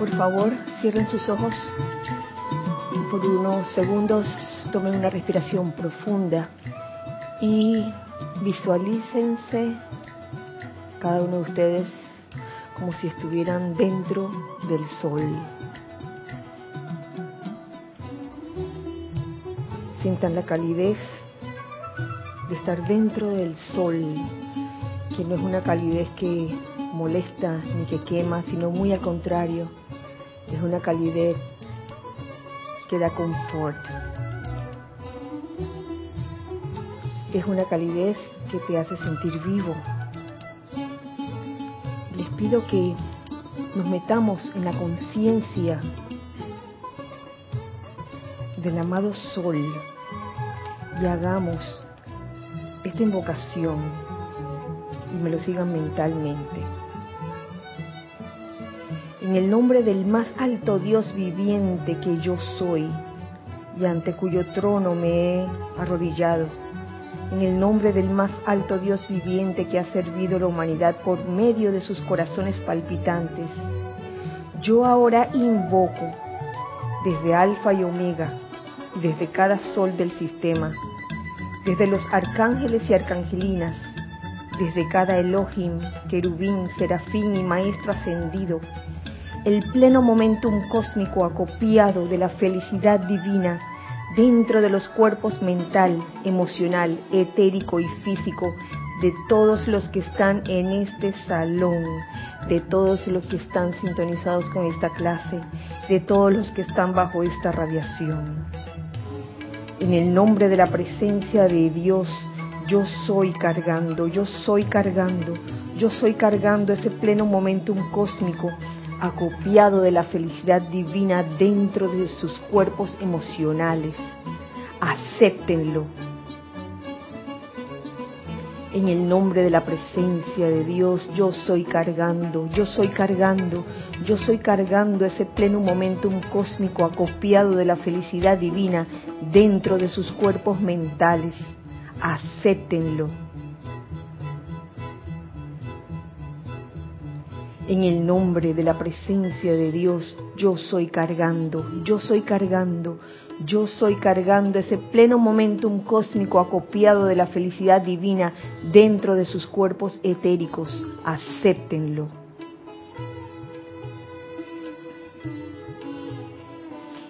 Por favor, cierren sus ojos por unos segundos tomen una respiración profunda y visualícense cada uno de ustedes como si estuvieran dentro del sol. Sientan la calidez de estar dentro del sol, que no es una calidez que molesta ni que quema, sino muy al contrario, es una calidez que da confort. Es una calidez que te hace sentir vivo. Les pido que nos metamos en la conciencia del amado sol y hagamos esta invocación y me lo sigan mentalmente. En el nombre del más alto Dios viviente que yo soy y ante cuyo trono me he arrodillado, en el nombre del más alto Dios viviente que ha servido a la humanidad por medio de sus corazones palpitantes, yo ahora invoco desde Alfa y Omega, desde cada sol del sistema, desde los arcángeles y arcangelinas, desde cada Elohim, querubín, serafín y maestro ascendido, el pleno momentum cósmico acopiado de la felicidad divina dentro de los cuerpos mental, emocional, etérico y físico de todos los que están en este salón, de todos los que están sintonizados con esta clase, de todos los que están bajo esta radiación. En el nombre de la presencia de Dios, yo soy cargando, yo soy cargando, yo soy cargando ese pleno momentum cósmico acopiado de la felicidad divina dentro de sus cuerpos emocionales. Acéptenlo. En el nombre de la presencia de Dios, yo soy cargando, yo soy cargando, yo soy cargando ese pleno momentum cósmico acopiado de la felicidad divina dentro de sus cuerpos mentales. Acéptenlo En el nombre de la presencia de Dios, yo soy cargando, yo soy cargando, yo soy cargando ese pleno momentum cósmico acopiado de la felicidad divina dentro de sus cuerpos etéricos. Acéptenlo.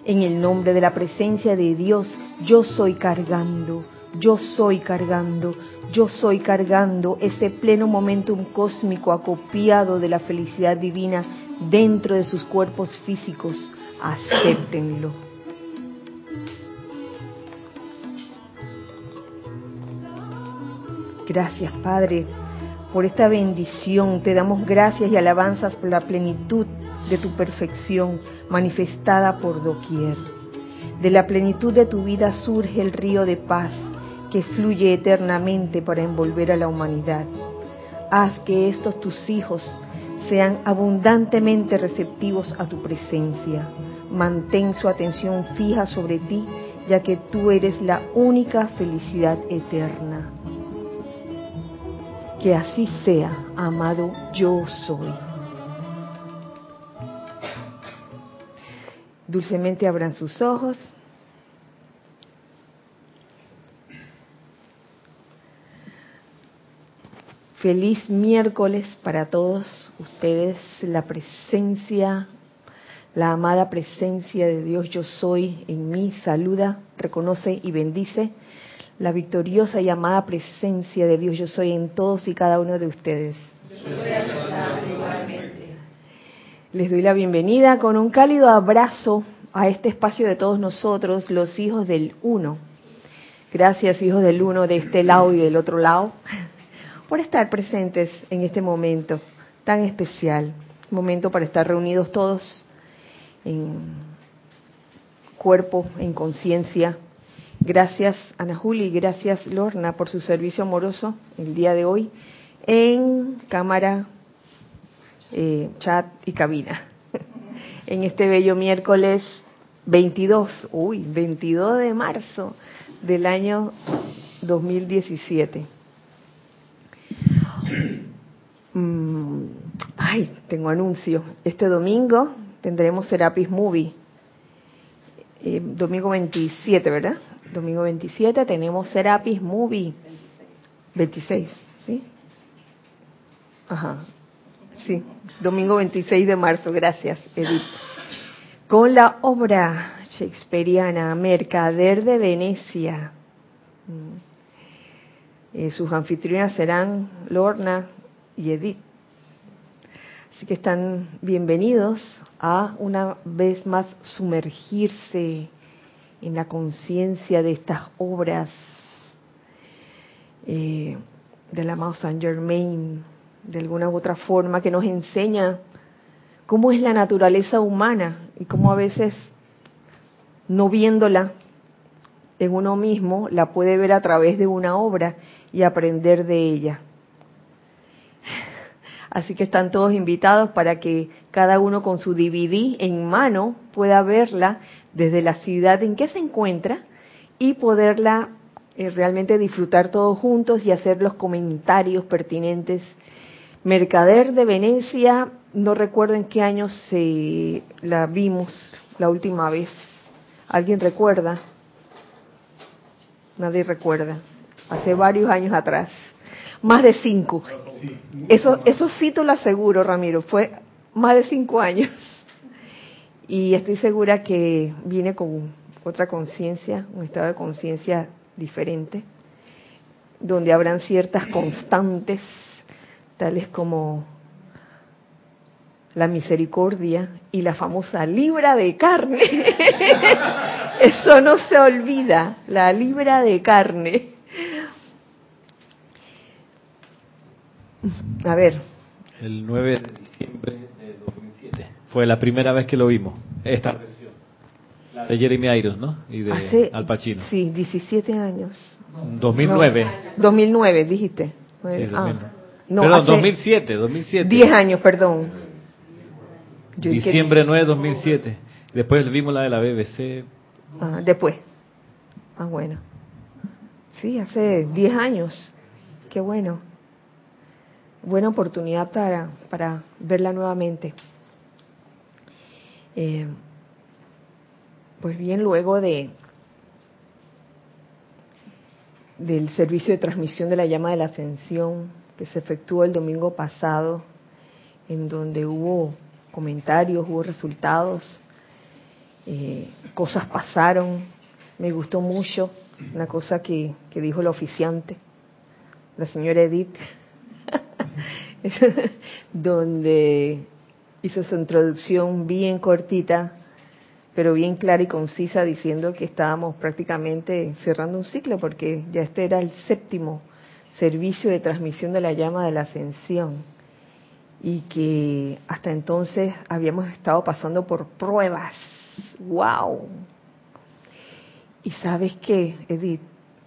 En el nombre de la presencia de Dios, yo soy cargando, yo soy cargando, yo soy cargando ese pleno momentum cósmico acopiado de la felicidad divina dentro de sus cuerpos físicos. Acéptenlo. Gracias, Padre, por esta bendición. Te damos gracias y alabanzas por la plenitud de tu perfección manifestada por doquier. De la plenitud de tu vida surge el río de paz que fluye eternamente para envolver a la humanidad. Haz que estos tus hijos sean abundantemente receptivos a tu presencia. Mantén su atención fija sobre ti, ya que tú eres la única felicidad eterna. Que así sea, amado yo soy. Dulcemente abran sus ojos. Feliz miércoles para todos ustedes, la presencia, la amada presencia de Dios yo soy en mí, saluda, reconoce y bendice la victoriosa y amada presencia de Dios yo soy en todos y cada uno de ustedes. Les doy la bienvenida con un cálido abrazo a este espacio de todos nosotros, los hijos del uno. Gracias, hijos del uno, de este lado y del otro lado por estar presentes en este momento tan especial, momento para estar reunidos todos en cuerpo, en conciencia. Gracias Ana Juli, gracias Lorna por su servicio amoroso el día de hoy en cámara, eh, chat y cabina. en este bello miércoles 22, uy, 22 de marzo del año 2017. Mm, ay, tengo anuncio. Este domingo tendremos Serapis Movie. Eh, domingo 27, ¿verdad? Domingo 27 tenemos Serapis Movie. 26, ¿sí? Ajá. Sí, domingo 26 de marzo, gracias, Edith. Con la obra shakespeariana Mercader de Venecia. Mm. Eh, sus anfitrionas serán Lorna y Edith. Así que están bienvenidos a una vez más sumergirse en la conciencia de estas obras eh, del amado Saint Germain, de alguna u otra forma, que nos enseña cómo es la naturaleza humana y cómo a veces, no viéndola en uno mismo, la puede ver a través de una obra y aprender de ella. Así que están todos invitados para que cada uno con su DVD en mano pueda verla desde la ciudad en que se encuentra y poderla eh, realmente disfrutar todos juntos y hacer los comentarios pertinentes. Mercader de Venecia, no recuerdo en qué año se la vimos la última vez. ¿Alguien recuerda? Nadie recuerda. Hace varios años atrás. Más de cinco. Eso, eso sí te lo aseguro, Ramiro. Fue más de cinco años. Y estoy segura que viene con otra conciencia, un estado de conciencia diferente, donde habrán ciertas constantes, tales como la misericordia y la famosa libra de carne. Eso no se olvida, la libra de carne. A ver. El 9 de diciembre de 2007. Fue la primera vez que lo vimos, esta versión. La de Jeremy Irons, ¿no? Y de Al Pacino. Sí, 17 años. 2009. 2009, dijiste. Sí, ah, no, perdón, 2007, 2007. 10 años, perdón. Diciembre 9 2007. Después vimos la de la BBC. Ah, después. Ah, bueno. Sí, hace 10 años. Qué bueno buena oportunidad para, para verla nuevamente. Eh, pues bien, luego de del servicio de transmisión de la llama de la ascensión que se efectuó el domingo pasado, en donde hubo comentarios, hubo resultados, eh, cosas pasaron, me gustó mucho una cosa que, que dijo el oficiante, la señora Edith, donde hizo su introducción bien cortita, pero bien clara y concisa, diciendo que estábamos prácticamente cerrando un ciclo, porque ya este era el séptimo servicio de transmisión de la llama de la ascensión, y que hasta entonces habíamos estado pasando por pruebas. ¡Wow! Y sabes qué, Edith,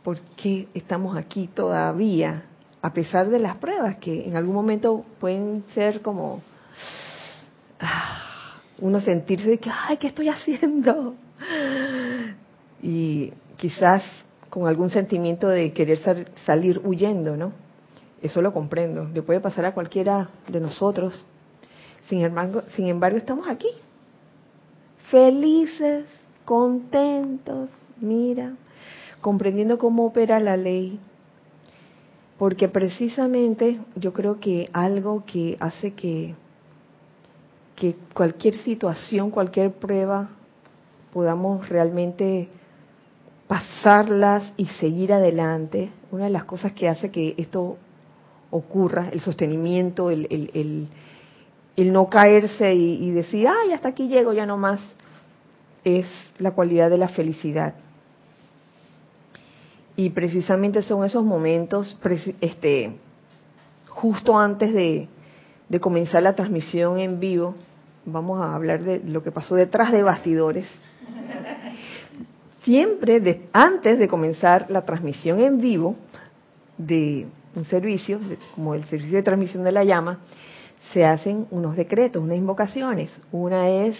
¿por qué estamos aquí todavía? A pesar de las pruebas que en algún momento pueden ser como ah, uno sentirse de que, ay, ¿qué estoy haciendo? Y quizás con algún sentimiento de querer salir huyendo, ¿no? Eso lo comprendo, le puede pasar a cualquiera de nosotros. Sin embargo, sin embargo estamos aquí, felices, contentos, mira, comprendiendo cómo opera la ley, porque precisamente yo creo que algo que hace que, cualquier situación, cualquier prueba, podamos realmente pasarlas y seguir adelante, una de las cosas que hace que esto ocurra, el sostenimiento, el, el, el, no caerse y, y, decir, ay, hasta aquí llego, ya no más, es la cualidad de la felicidad. Y precisamente son esos momentos, este, justo antes de, comenzar la transmisión en vivo, vamos a hablar de lo que pasó detrás de bastidores. Siempre antes de comenzar la transmisión en vivo de un servicio, como el servicio de transmisión de la llama, se hacen unos decretos, unas invocaciones. Una es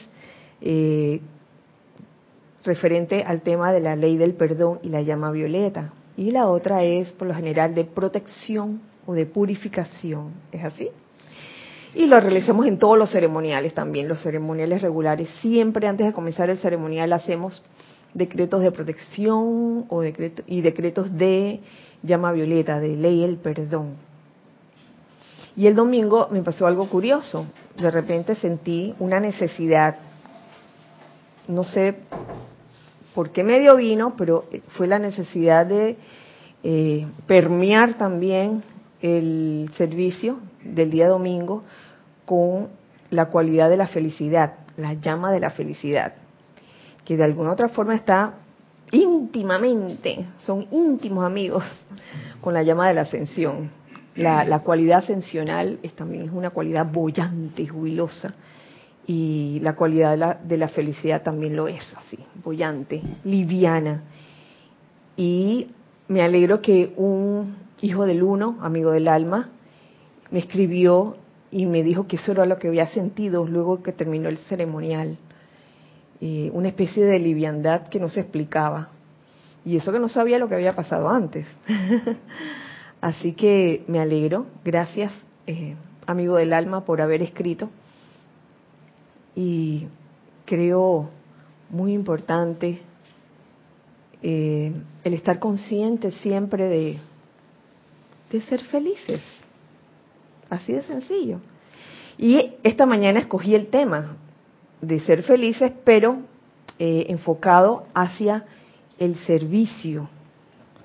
eh, referente al tema de la ley del perdón y la llama violeta. Y la otra es, por lo general, de protección o de purificación. ¿Es así? Y lo realizamos en todos los ceremoniales también, los ceremoniales regulares. Siempre antes de comenzar el ceremonial hacemos decretos de protección o y decretos de llama violeta, de ley el perdón. Y el domingo me pasó algo curioso. De repente sentí una necesidad, no sé por qué medio vino, pero fue la necesidad de eh, permear también el servicio del día domingo con la cualidad de la felicidad, la llama de la felicidad, que de alguna otra forma está íntimamente, son íntimos amigos con la llama de la ascensión. La, cualidad ascensional es, también es una cualidad bollante, jubilosa, y la cualidad de la, de la felicidad también lo es, así, bollante, liviana. Y me alegro que un hijo del uno, amigo del alma, me escribió y me dijo que eso era lo que había sentido luego que terminó el ceremonial. Eh, una especie de liviandad que no se explicaba. Y eso que no sabía lo que había pasado antes. Así que me alegro. Gracias, eh, amigo del alma, por haber escrito. Y creo muy importante eh, el estar consciente siempre de, de ser felices. Así de sencillo. Y esta mañana escogí el tema de ser felices, pero eh, enfocado hacia el servicio,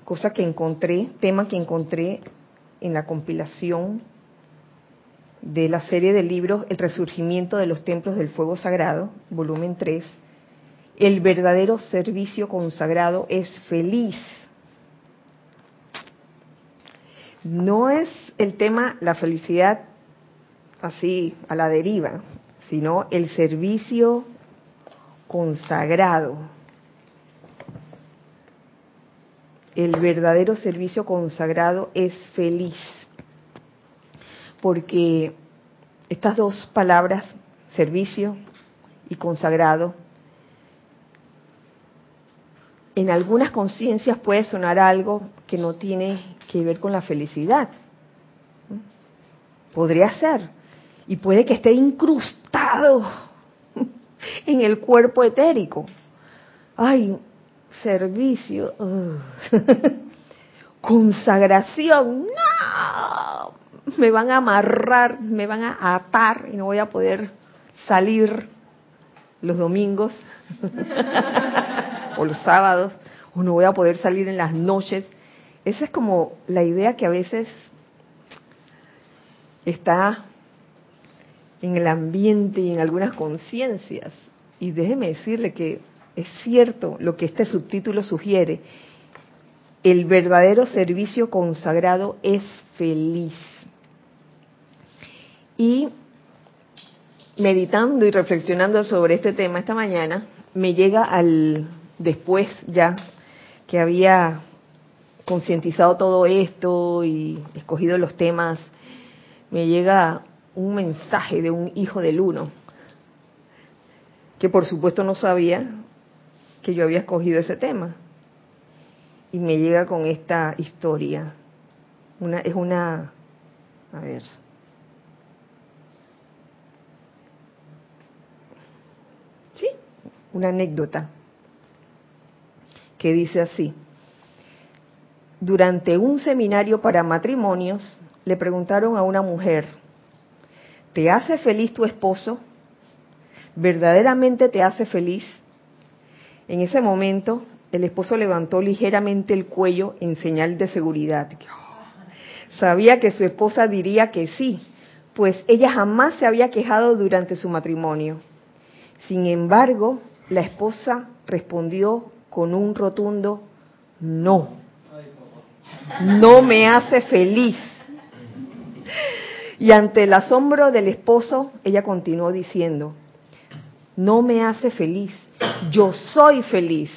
cosa que encontré, tema que encontré en la compilación de la serie de libros El resurgimiento de los templos del fuego sagrado, volumen 3, el verdadero servicio consagrado es feliz. No es el tema la felicidad así a la deriva, sino el servicio consagrado. El verdadero servicio consagrado es feliz, porque estas dos palabras, servicio y consagrado, en algunas conciencias puede sonar algo que no tiene que ver con la felicidad. Podría ser. Y puede que esté incrustado en el cuerpo etérico. Ay, servicio. Consagración. No. Me van a amarrar, me van a atar y no voy a poder salir los domingos. o los sábados, o no voy a poder salir en las noches. Esa es como la idea que a veces está en el ambiente y en algunas conciencias. Y déjeme decirle que es cierto lo que este subtítulo sugiere. El verdadero servicio consagrado es feliz. Y meditando y reflexionando sobre este tema esta mañana, me llega al después ya que había concientizado todo esto y escogido los temas, me llega un mensaje de un hijo del uno, que por supuesto no sabía que yo había escogido ese tema. Y me llega con esta historia. Una, es una, a ver, sí, una anécdota que dice así. Durante un seminario para matrimonios le preguntaron a una mujer, ¿te hace feliz tu esposo? ¿Verdaderamente te hace feliz? En ese momento el esposo levantó ligeramente el cuello en señal de seguridad. Sabía que su esposa diría que sí, pues ella jamás se había quejado durante su matrimonio. Sin embargo, la esposa respondió con un rotundo no. No me hace feliz. Y ante el asombro del esposo, ella continuó diciendo, no me hace feliz, yo soy feliz.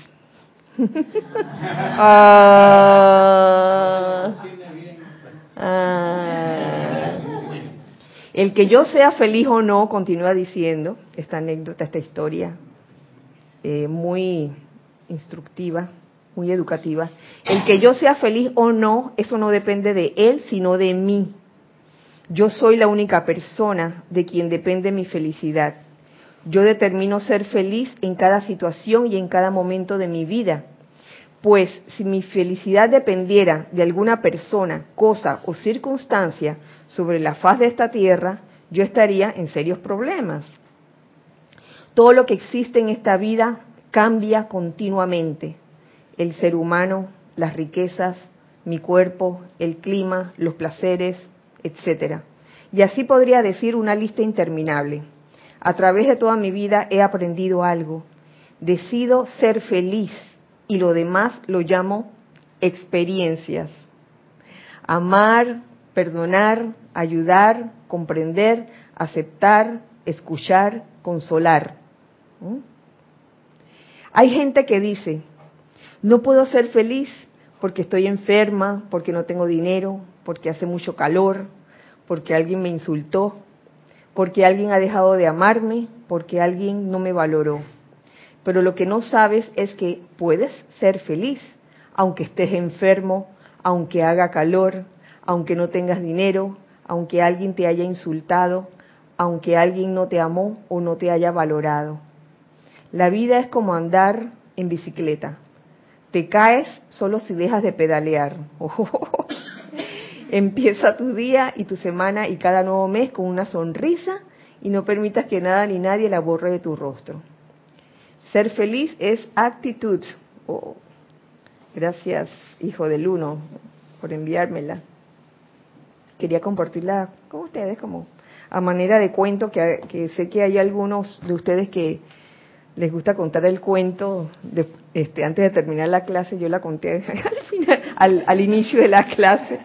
Ah. Ah. el que yo sea feliz o no, continúa diciendo esta anécdota, esta historia, eh, muy instructiva, muy educativa. El que yo sea feliz o no, eso no depende de él, sino de mí. Yo soy la única persona de quien depende mi felicidad. Yo determino ser feliz en cada situación y en cada momento de mi vida. Pues si mi felicidad dependiera de alguna persona, cosa o circunstancia sobre la faz de esta tierra, yo estaría en serios problemas. Todo lo que existe en esta vida cambia continuamente. El ser humano, las riquezas, mi cuerpo, el clima, los placeres, etcétera. Y así podría decir una lista interminable. A través de toda mi vida he aprendido algo. Decido ser feliz y lo demás lo llamo experiencias. Amar, perdonar, ayudar, comprender, aceptar, escuchar, consolar. ¿Mm? Hay gente que dice, no puedo ser feliz porque estoy enferma, porque no tengo dinero, porque hace mucho calor, porque alguien me insultó, porque alguien ha dejado de amarme, porque alguien no me valoró. Pero lo que no sabes es que puedes ser feliz, aunque estés enfermo, aunque haga calor, aunque no tengas dinero, aunque alguien te haya insultado, aunque alguien no te amó o no te haya valorado. La vida es como andar en bicicleta. Te caes solo si dejas de pedalear. Empieza tu día y tu semana y cada nuevo mes con una sonrisa y no permitas que nada ni nadie la borre de tu rostro. Ser feliz es actitud. Oh, gracias, hijo del uno, por enviármela. Quería compartirla con ustedes como a manera de cuento, que sé que hay algunos de ustedes que les gusta contar el cuento de, este, antes de terminar la clase, yo la conté al, al, inicio de la clase.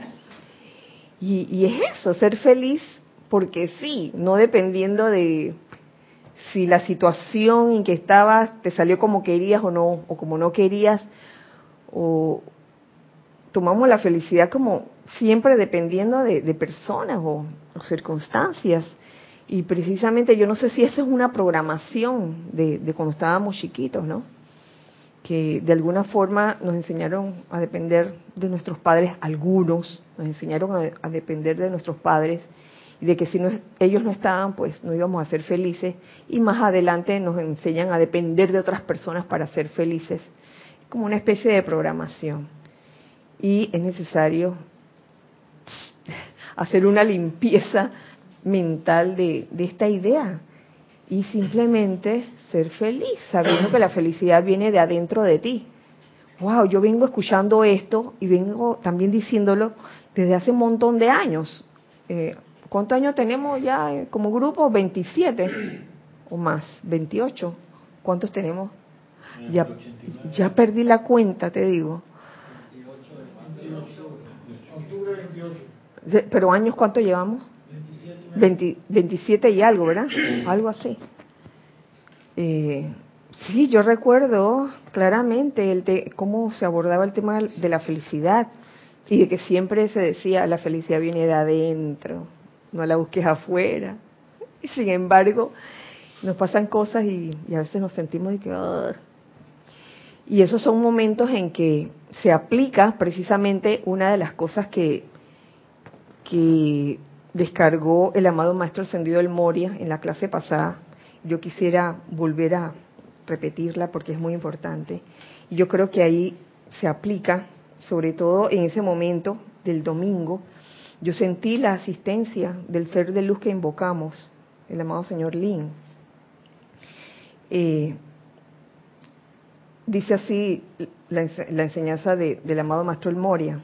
Y, y, es eso, ser feliz, porque sí, no dependiendo de si la situación en que estabas te salió como querías o no, o como no querías, o tomamos la felicidad como siempre dependiendo de, personas o circunstancias. Y precisamente yo no sé si eso es una programación de, cuando estábamos chiquitos, ¿no? Que de alguna forma nos enseñaron a depender de nuestros padres, algunos nos enseñaron a, depender de nuestros padres y de que si ellos no estaban, pues no íbamos a ser felices. Y más adelante nos enseñan a depender de otras personas para ser felices, como una especie de programación. Y es necesario hacer una limpieza mental de, esta idea y simplemente ser feliz, sabiendo que la felicidad viene de adentro de ti. Wow, yo vengo escuchando esto y vengo también diciéndolo desde hace un montón de años. Eh, ¿Cuántos años tenemos ya eh, como grupo? 27 o más, 28. ¿Cuántos tenemos? Ya, ya perdí la cuenta, te digo. Pero años, ¿cuánto llevamos? 27 y algo, ¿verdad? Algo así. Eh, sí, yo recuerdo claramente el de cómo se abordaba el tema de la felicidad y de que siempre se decía la felicidad viene de adentro, no la busques afuera. Y sin embargo, nos pasan cosas y, a veces nos sentimos de que... Y esos son momentos en que se aplica precisamente una de las cosas que, que descargó el amado Maestro Ascendido del Moria en la clase pasada. Yo quisiera volver a repetirla porque es muy importante. Y yo creo que ahí se aplica, sobre todo en ese momento del domingo, yo sentí la asistencia del ser de luz que invocamos, el amado señor Lin. Eh, dice así la, enseñanza del amado Maestro El Moria.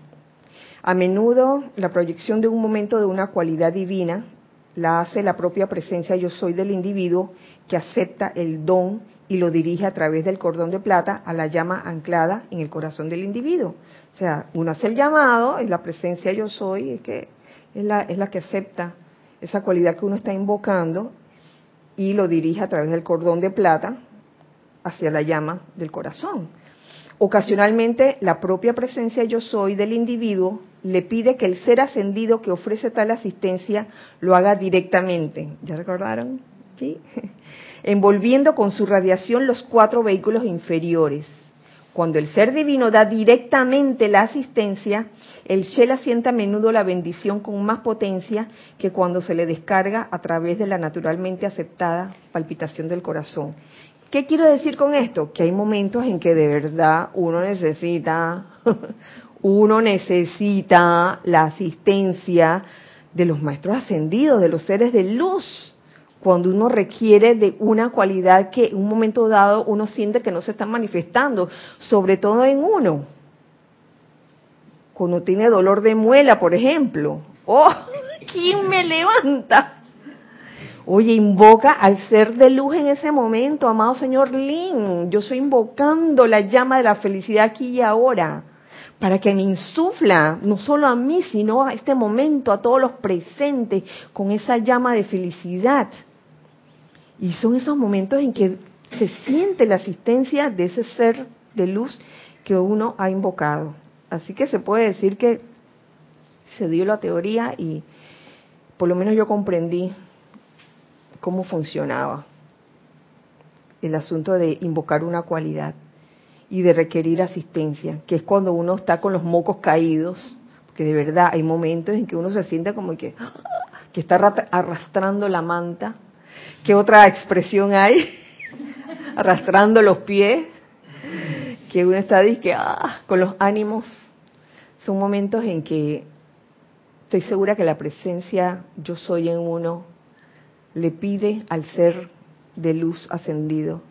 A menudo la proyección de un momento de una cualidad divina la hace la propia presencia yo soy del individuo que acepta el don y lo dirige a través del cordón de plata a la llama anclada en el corazón del individuo. O sea, uno hace el llamado, y la presencia yo soy, es que es la, es la que acepta esa cualidad que uno está invocando y lo dirige a través del cordón de plata hacia la llama del corazón. Ocasionalmente, la propia presencia yo soy del individuo le pide que el ser ascendido que ofrece tal asistencia lo haga directamente. ¿Ya recordaron? ¿Sí? Envolviendo con su radiación los cuatro vehículos inferiores. Cuando el ser divino da directamente la asistencia, el Shela siente a menudo la bendición con más potencia que cuando se le descarga a través de la naturalmente aceptada palpitación del corazón. ¿Qué quiero decir con esto? Que hay momentos en que de verdad uno necesita, uno necesita la asistencia de los maestros ascendidos, de los seres de luz cuando uno requiere de una cualidad que en un momento dado uno siente que no se está manifestando, sobre todo en uno. Cuando tiene dolor de muela, por ejemplo. ¡Oh! ¿Quién me levanta? Oye, invoca al ser de luz en ese momento, amado señor Lin. Yo estoy invocando la llama de la felicidad aquí y ahora, para que me insufla, no solo a mí, sino a este momento, a todos los presentes, con esa llama de felicidad. Y son esos momentos en que se siente la asistencia de ese ser de luz que uno ha invocado. Así que se puede decir que se dio la teoría y por lo menos yo comprendí cómo funcionaba el asunto de invocar una cualidad y de requerir asistencia, que es cuando uno está con los mocos caídos, porque de verdad hay momentos en que uno se siente como que, que está arrastrando la manta ¿Qué otra expresión hay? Arrastrando los pies, que uno está que, ah, con los ánimos. Son momentos en que estoy segura que la presencia yo soy en uno le pide al ser de luz ascendido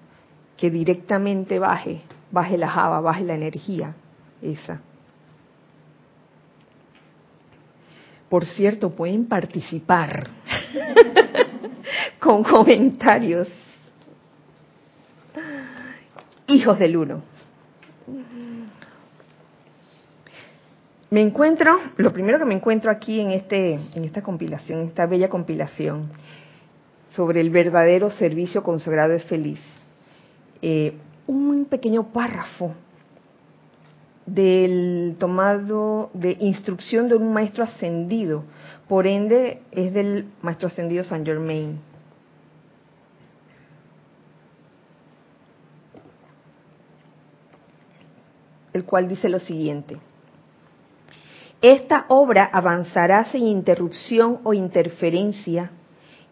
que directamente baje, baje la java, baje la energía esa. Por cierto, pueden participar. con comentarios. Hijos del uno. Me encuentro, lo primero que me encuentro aquí en este, en esta compilación, esta bella compilación sobre el verdadero servicio consagrado es feliz, eh, un pequeño párrafo del tomado de instrucción de un maestro ascendido, por ende es del maestro ascendido Saint Germain. el cual dice lo siguiente. Esta obra avanzará sin interrupción o interferencia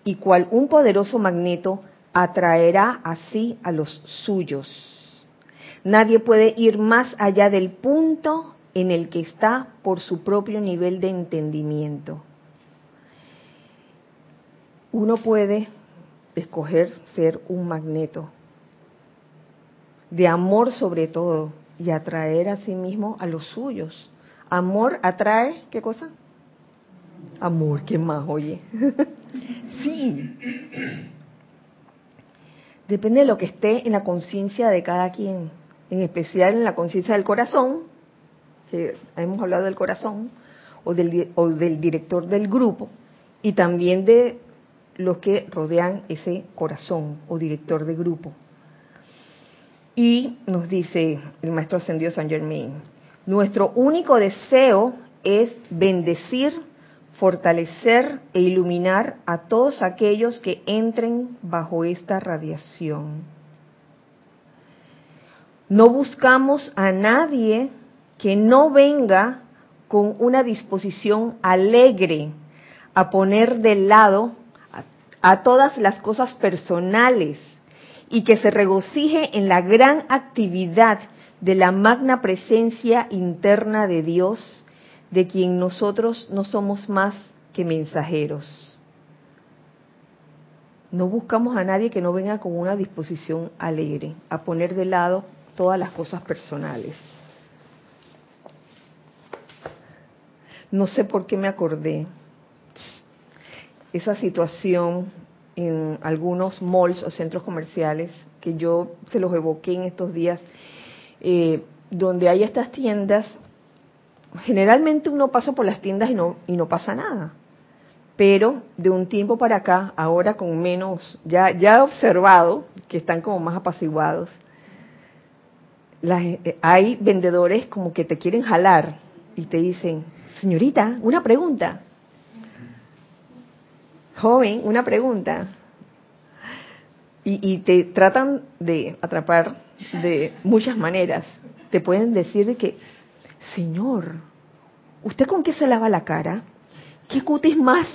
y cual un poderoso magneto atraerá así a los suyos. Nadie puede ir más allá del punto en el que está por su propio nivel de entendimiento. Uno puede escoger ser un magneto, de amor sobre todo, y atraer a sí mismo a los suyos. Amor atrae, ¿qué cosa? Amor, ¿qué más, oye? sí. Depende de lo que esté en la conciencia de cada quien, en especial en la conciencia del corazón, que hemos hablado del corazón, o del, director del grupo, y también de los que rodean ese corazón o director de grupo. Y nos dice el maestro ascendido San Germain, nuestro único deseo es bendecir, fortalecer e iluminar a todos aquellos que entren bajo esta radiación. No buscamos a nadie que no venga con una disposición alegre a poner de lado a, todas las cosas personales y que se regocije en la gran actividad de la magna presencia interna de Dios, de quien nosotros no somos más que mensajeros. No buscamos a nadie que no venga con una disposición alegre, a poner de lado todas las cosas personales. No sé por qué me acordé esa situación en algunos malls o centros comerciales, que yo se los evoqué en estos días, eh, donde hay estas tiendas, generalmente uno pasa por las tiendas y no, y no pasa nada. Pero de un tiempo para acá, ahora con menos, ya, ya he observado que están como más apaciguados. Eh, hay vendedores como que te quieren jalar y te dicen, señorita, una pregunta joven, una pregunta. Y, te tratan de atrapar de muchas maneras. te pueden decir que, Señor, ¿usted con qué se lava la cara? ¿Qué cutis más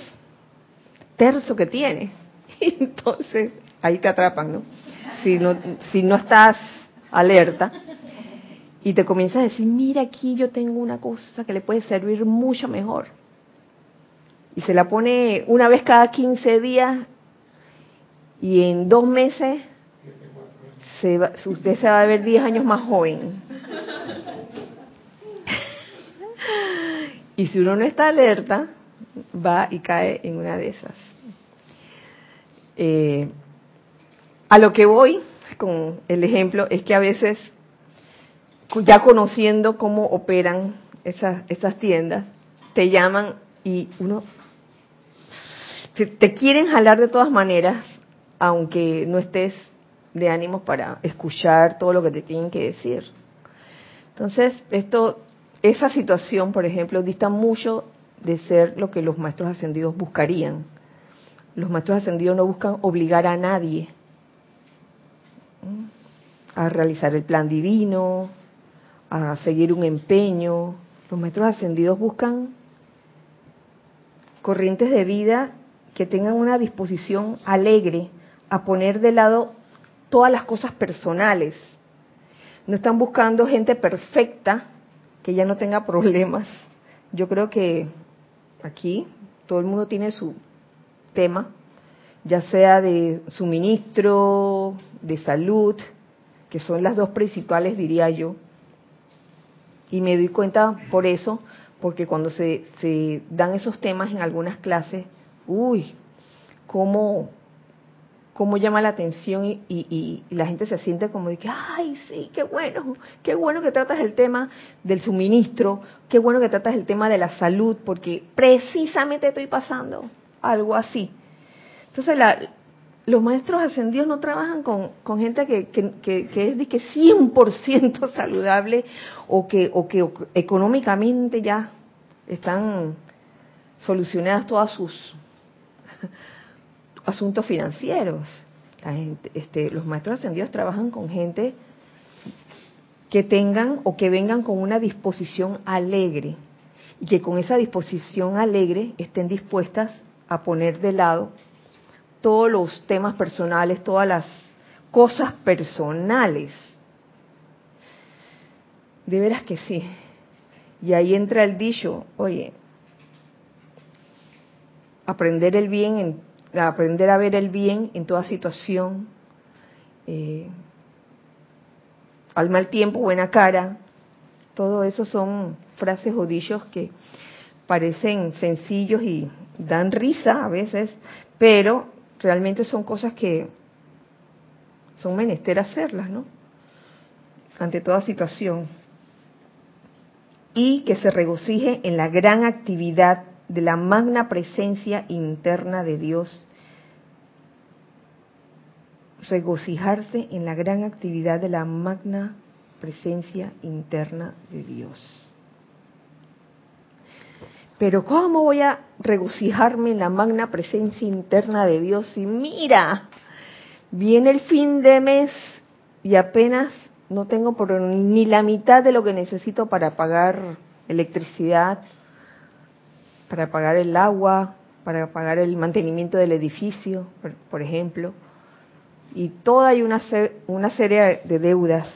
terso que tiene? entonces, ahí te atrapan, ¿no? Si no, si no estás alerta y te comienzas a decir, mira aquí yo tengo una cosa que le puede servir mucho mejor. Y se la pone una vez cada 15 días y en dos meses se usted se va a ver 10 años más joven. Y si uno no está alerta, va y cae en una de esas. Eh, a lo que voy con el ejemplo es que a veces, ya conociendo cómo operan esas, esas tiendas, te llaman y uno te, quieren jalar de todas maneras, aunque no estés de ánimo para escuchar todo lo que te tienen que decir. Entonces, esto, esa situación, por ejemplo, dista mucho de ser lo que los maestros ascendidos buscarían. Los maestros ascendidos no buscan obligar a nadie a realizar el plan divino, a seguir un empeño. Los maestros ascendidos buscan corrientes de vida que tengan una disposición alegre a poner de lado todas las cosas personales. No están buscando gente perfecta que ya no tenga problemas. Yo creo que aquí todo el mundo tiene su tema, ya sea de suministro, de salud, que son las dos principales, diría yo. Y me doy cuenta por eso, porque cuando se, se dan esos temas en algunas clases, uy, cómo, cómo llama la atención y, y, la gente se siente como de que, ay, sí, qué bueno, qué bueno que tratas el tema del suministro, qué bueno que tratas el tema de la salud, porque precisamente estoy pasando algo así. Entonces, la, los maestros ascendidos no trabajan con, gente que, es de que 100% saludable o que económicamente ya están solucionadas todas sus asuntos financieros. este, los maestros ascendidos trabajan con gente que tengan o que vengan con una disposición alegre y que con esa disposición alegre estén dispuestas a poner de lado todos los temas personales, todas las cosas personales. De veras que sí. Y ahí entra el dicho, oye, aprender el bien, en, aprender a ver el bien en toda situación, eh, al mal tiempo, buena cara, todo eso son frases o dichos que parecen sencillos y dan risa a veces, pero realmente son cosas que son menester hacerlas, ¿no? Ante toda situación. Y que se regocije en la gran actividad de la magna presencia interna de Dios, regocijarse en la gran actividad de la magna presencia interna de Dios. Pero ¿cómo voy a regocijarme en la magna presencia interna de Dios si mira, viene el fin de mes y apenas no tengo por ni la mitad de lo que necesito para pagar electricidad, para pagar el agua, para pagar el mantenimiento del edificio, por, ejemplo, y toda hay una, una serie de deudas.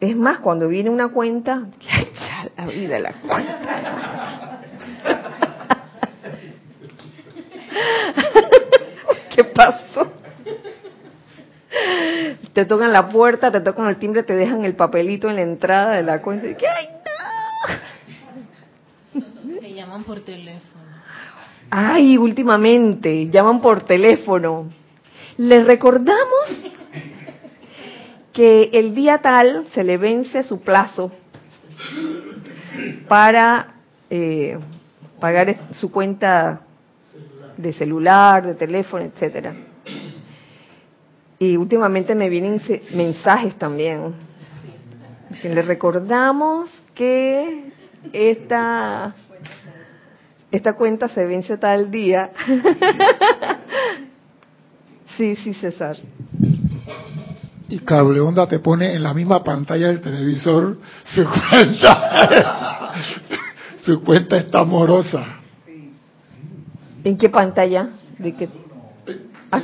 Es más, cuando viene una cuenta, ya la vida la cuenta. ¿Qué pasó? Te tocan la puerta, te tocan el timbre, te dejan el papelito en la entrada de la cuenta. ¿Qué? Llaman por teléfono. Ay, últimamente, llaman por teléfono. Les recordamos que el día tal se le vence su plazo para eh, pagar su cuenta de celular, de teléfono, etcétera. Y últimamente me vienen mensajes también. Que le recordamos que esta esta cuenta se vence tal día. sí, sí, César. Y Cable Onda te pone en la misma pantalla del televisor su cuenta. su cuenta está amorosa. ¿En qué pantalla? ¿De qué?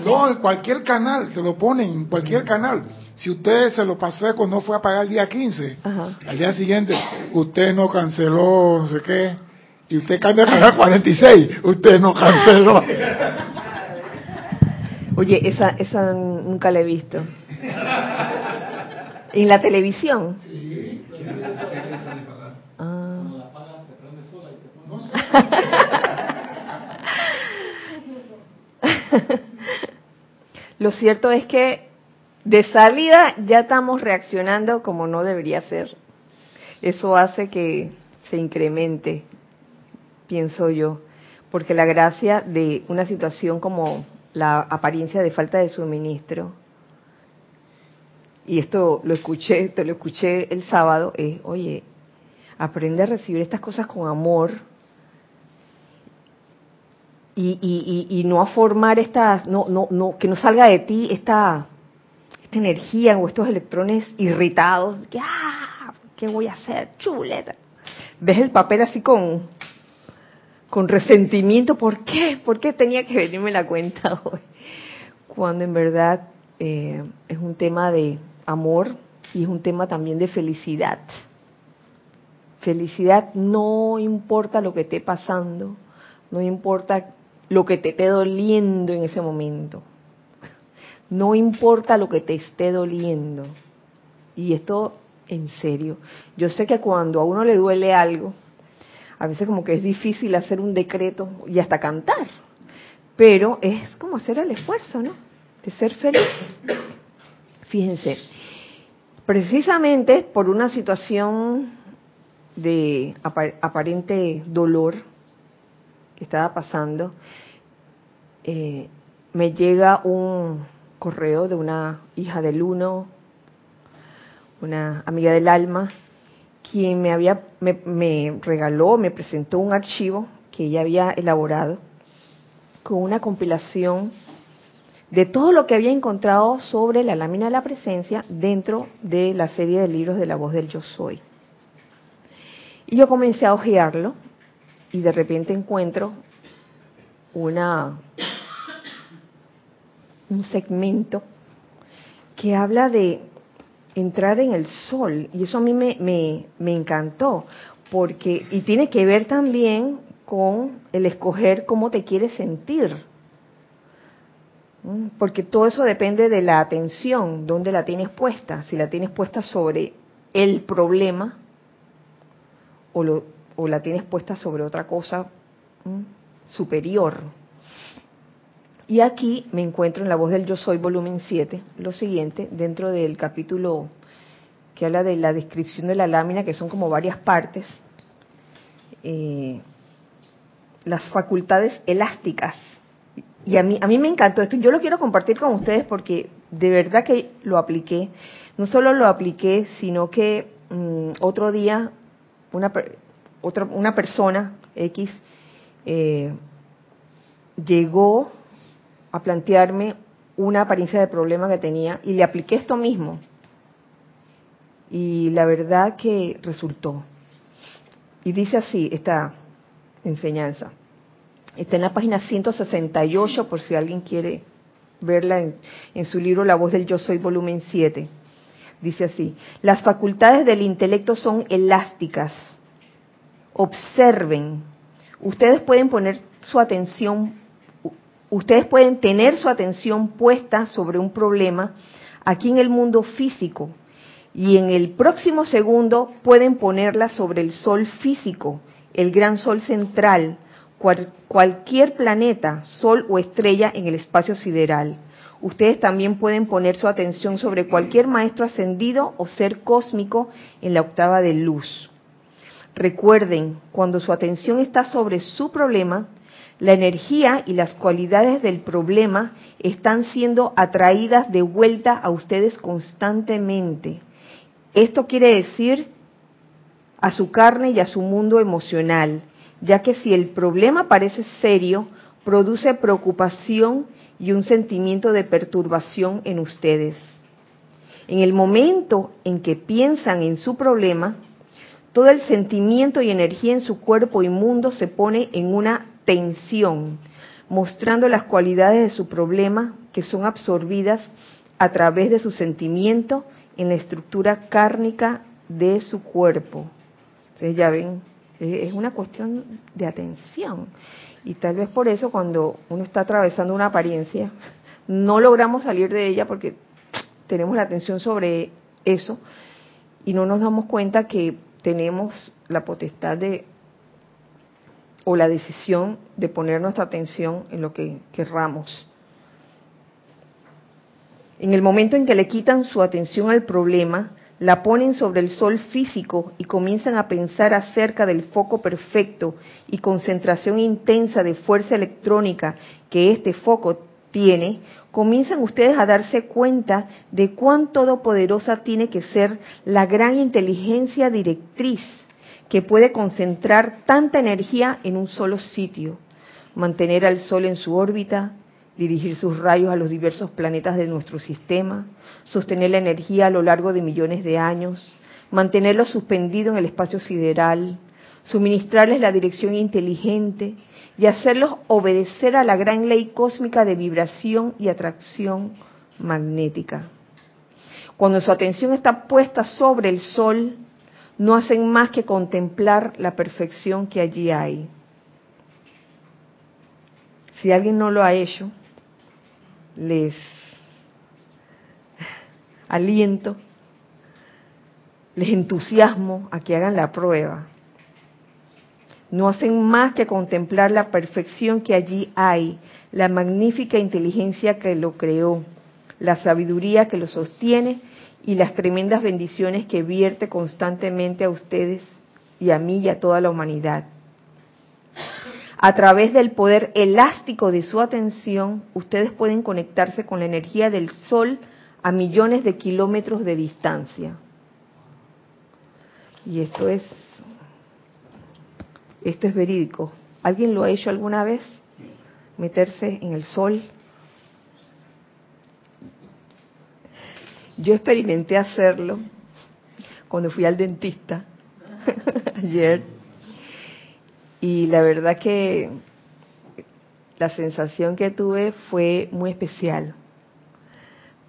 No, en cualquier canal, te lo ponen, en cualquier canal. Si usted se lo pasó cuando fue a pagar el día 15, al día siguiente, usted no canceló, no sé qué, y usted cambia a pagar 46, usted no canceló. Oye, esa, esa nunca la he visto. ¿En la televisión? Sí. Ah. Lo cierto es que de salida ya estamos reaccionando como no debería ser. Eso hace que se incremente, pienso yo, porque la gracia de una situación como la apariencia de falta de suministro, y esto lo escuché, te lo escuché el sábado, es, oye, aprende a recibir estas cosas con amor, y, y, y, no a formar estas, no, no, no, que no salga de ti esta, esta energía o estos electrones irritados, que, ah, ¿qué voy a hacer? Chuleta. Ves el papel así con, con resentimiento, ¿por qué? ¿Por qué tenía que venirme la cuenta hoy? Cuando en verdad eh, es un tema de amor y es un tema también de felicidad. Felicidad no importa lo que esté pasando, no importa lo que te esté doliendo en ese momento. No importa lo que te esté doliendo. Y esto en serio. Yo sé que cuando a uno le duele algo, a veces como que es difícil hacer un decreto y hasta cantar. Pero es como hacer el esfuerzo, ¿no? De ser feliz. Fíjense, precisamente por una situación de aparente dolor que estaba pasando, eh, me llega un correo de una hija del uno, una amiga del alma, quien me había me, regaló, me presentó un archivo que ella había elaborado con una compilación de todo lo que había encontrado sobre la lámina de la presencia dentro de la serie de libros de la voz del yo soy. Y yo comencé a hojearlo y de repente encuentro una un segmento que habla de entrar en el sol. Y eso a mí me, me, encantó porque y tiene que ver también con el escoger cómo te quieres sentir porque todo eso depende de la atención, dónde la tienes puesta, si la tienes puesta sobre el problema o, lo, o la tienes puesta sobre otra cosa superior. Y aquí me encuentro en la voz del Yo Soy, volumen 7, lo siguiente, dentro del capítulo que habla de la descripción de la lámina, que son como varias partes, eh, las facultades elásticas. Y a mí, a mí me encantó esto, yo lo quiero compartir con ustedes porque de verdad que lo apliqué. No solo lo apliqué, sino que mm, otro día una, otra, una persona X eh, llegó a plantearme una apariencia de problema que tenía y le apliqué esto mismo. Y la verdad que resultó. Y dice así esta enseñanza. Está en la página 168 por si alguien quiere verla en, su libro La voz del yo soy, volumen 7. Dice así, las facultades del intelecto son elásticas. Observen. Ustedes pueden poner su atención ustedes pueden tener su atención puesta sobre un problema aquí en el mundo físico y en el próximo segundo pueden ponerla sobre el sol físico, el gran sol central, cualquier planeta, sol o estrella en el espacio sideral. Ustedes también pueden poner su atención sobre cualquier maestro ascendido o ser cósmico en la octava de luz. Recuerden, cuando su atención está sobre su problema, la energía y las cualidades del problema están siendo atraídas de vuelta a ustedes constantemente. Esto quiere decir a su carne y a su mundo emocional, ya que si el problema parece serio, produce preocupación y un sentimiento de perturbación en ustedes. En el momento en que piensan en su problema, todo el sentimiento y energía en su cuerpo y mundo se pone en una tensión, mostrando las cualidades de su problema que son absorbidas a través de su sentimiento en la estructura cárnica de su cuerpo. Ustedes ya ven, es una cuestión de atención. Y tal vez por eso cuando uno está atravesando una apariencia, no logramos salir de ella porque tenemos la atención sobre eso y no nos damos cuenta que tenemos la potestad de o la decisión de poner nuestra atención en lo que querramos. En el momento en que le quitan su atención al problema, la ponen sobre el sol físico y comienzan a pensar acerca del foco perfecto y concentración intensa de fuerza electrónica que este foco tiene, comienzan ustedes a darse cuenta de cuán todopoderosa tiene que ser la gran inteligencia directriz que puede concentrar tanta energía en un solo sitio, mantener al Sol en su órbita, dirigir sus rayos a los diversos planetas de nuestro sistema, sostener la energía a lo largo de millones de años, mantenerlo suspendido en el espacio sideral, suministrarles la dirección inteligente y hacerlos obedecer a la gran ley cósmica de vibración y atracción magnética. Cuando su atención está puesta sobre el sol, no hacen más que contemplar la perfección que allí hay. Si alguien no lo ha hecho, les aliento, les entusiasmo a que hagan la prueba. No hacen más que contemplar la perfección que allí hay, la magnífica inteligencia que lo creó, la sabiduría que lo sostiene y las tremendas bendiciones que vierte constantemente a ustedes y a mí y a toda la humanidad. A través del poder elástico de su atención, ustedes pueden conectarse con la energía del Sol a millones de kilómetros de distancia. Y esto es, esto es verídico. ¿Alguien lo ha hecho alguna vez? Meterse en el sol. Yo experimenté hacerlo cuando fui al dentista ayer y la verdad que la sensación que tuve fue muy especial,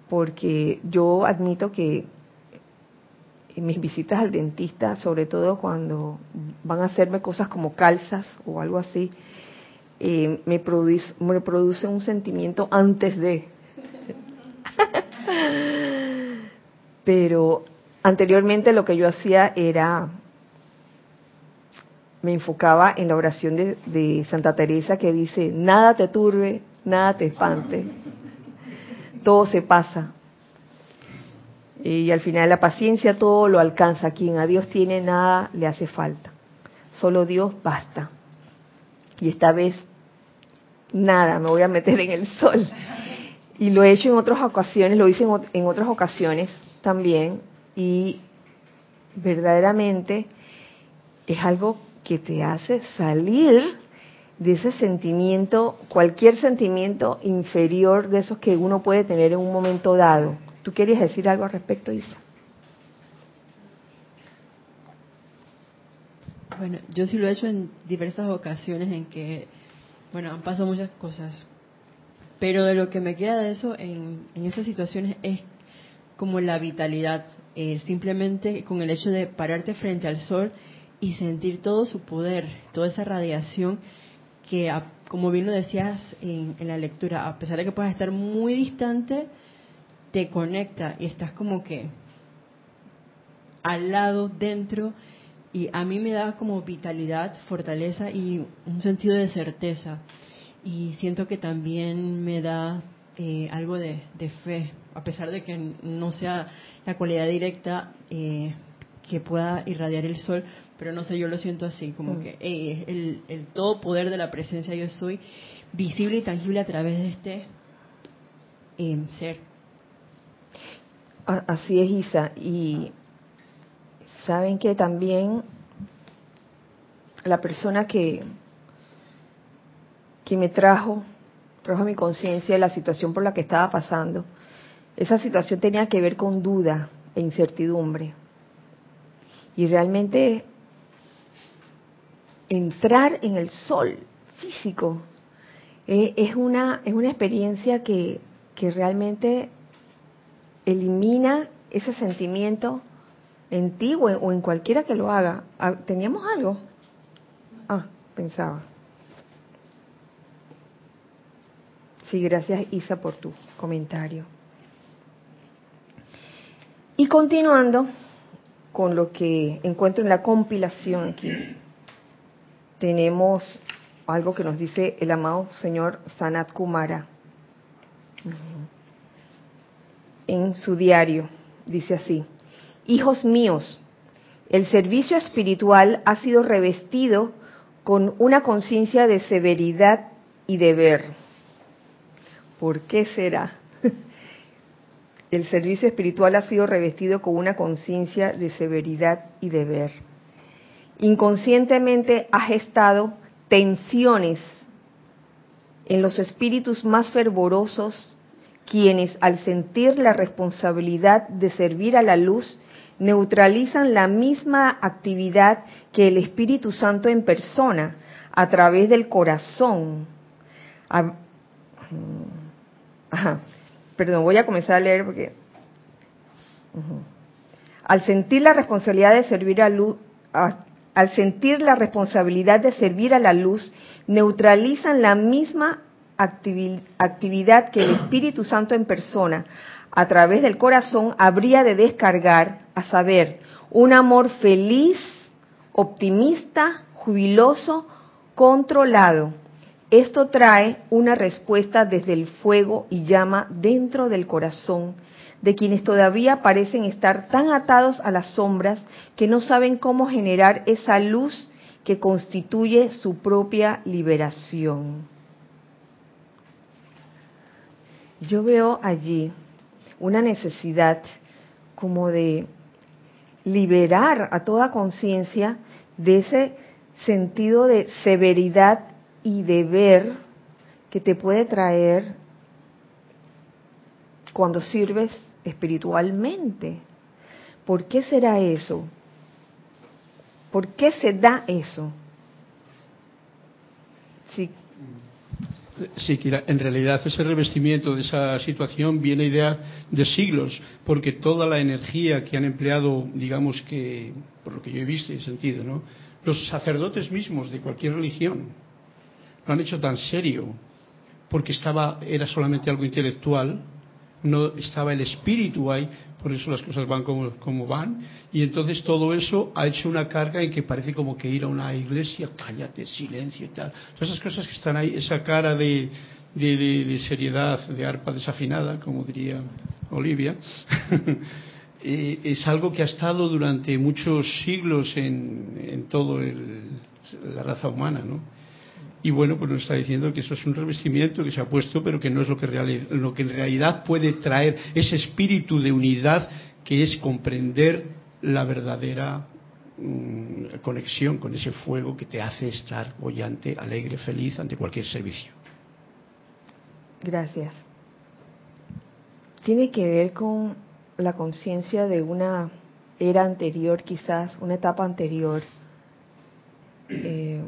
porque yo admito que en mis visitas al dentista, sobre todo cuando van a hacerme cosas como calzas o algo así, eh, me, produce, me produce un sentimiento antes de. Pero anteriormente lo que yo hacía era me enfocaba en la oración de, Santa Teresa que dice, nada te turbe, nada te espante, todo se pasa. Y al final la paciencia todo lo alcanza. Quien a Dios tiene nada le hace falta. Solo Dios basta. Y esta vez nada, me voy a meter en el sol. Y lo he hecho en otras ocasiones, lo hice en otras ocasiones también. Y verdaderamente es algo que te hace salir de ese sentimiento, cualquier sentimiento inferior de esos que uno puede tener en un momento dado. ¿Tú querías decir algo al respecto, Isa? Bueno, yo sí lo he hecho en diversas ocasiones en que, bueno, han pasado muchas cosas, pero de lo que me queda de eso en, en esas situaciones es como la vitalidad, eh, simplemente con el hecho de pararte frente al sol y sentir todo su poder, toda esa radiación que, como bien lo decías en, la lectura, a pesar de que puedas estar muy distante, te conecta y estás como que al lado, dentro, y a mí me da como vitalidad, fortaleza y un sentido de certeza. Y siento que también me da eh, algo de, fe, a pesar de que no sea la cualidad directa eh, que pueda irradiar el sol, pero no sé, yo lo siento así, como mm. que el, el todo poder de la presencia yo soy visible y tangible a través de este eh, ser. Así es, Isa. Y saben que también la persona que, que me trajo, trajo a mi conciencia la situación por la que estaba pasando, esa situación tenía que ver con duda e incertidumbre. Y realmente entrar en el sol físico eh, es, una, es una experiencia que, que realmente elimina ese sentimiento en ti o en, cualquiera que lo haga. Ah, ¿Teníamos algo? Ah, pensaba. Sí, gracias Isa por tu comentario. Y continuando con lo que encuentro en la compilación aquí, tenemos algo que nos dice el amado señor Sanat Kumara en su diario. Dice así, hijos míos, el servicio espiritual ha sido revestido con una conciencia de severidad y deber. ¿Por qué será? El servicio espiritual ha sido revestido con una conciencia de severidad y deber. Inconscientemente ha gestado tensiones en los espíritus más fervorosos, quienes al sentir la responsabilidad de servir a la luz, neutralizan la misma actividad que el Espíritu Santo en persona a través del corazón. Perdón, voy a comenzar a leer porque... Al sentir la responsabilidad de servir a luz, al sentir la responsabilidad de servir a la luz, neutralizan la misma actividad que el Espíritu Santo en persona, a través del corazón, habría de descargar, a saber, un amor feliz, optimista, jubiloso, controlado. Esto trae una respuesta desde el fuego y llama dentro del corazón de quienes todavía parecen estar tan atados a las sombras que no saben cómo generar esa luz que constituye su propia liberación. Yo veo allí una necesidad como de liberar a toda conciencia de ese sentido de severidad y deber que te puede traer cuando sirves espiritualmente. ¿Por qué será eso? ¿Por qué se da eso? Sí. Sí, en realidad ese revestimiento de esa situación viene idea de siglos, porque toda la energía que han empleado, digamos que, por lo que yo he visto y sentido, ¿no? los sacerdotes mismos de cualquier religión lo han hecho tan serio, porque estaba, era solamente algo intelectual, no estaba el espíritu ahí, por eso las cosas van como, van, y entonces todo eso ha hecho una carga en que parece como que ir a una iglesia, cállate, silencio y tal. Todas esas cosas que están ahí, esa cara de, de, seriedad, de arpa desafinada, como diría Olivia, eh, es algo que ha estado durante muchos siglos en, en todo la raza humana, ¿no? Y bueno, pues nos está diciendo que eso es un revestimiento que se ha puesto, pero que no es lo que, en realidad puede traer ese espíritu de unidad que es comprender la verdadera mm, conexión con ese fuego que te hace estar bollante, alegre, feliz ante cualquier servicio. Gracias. Tiene que ver con la conciencia de una era anterior, quizás, una etapa anterior. Eh,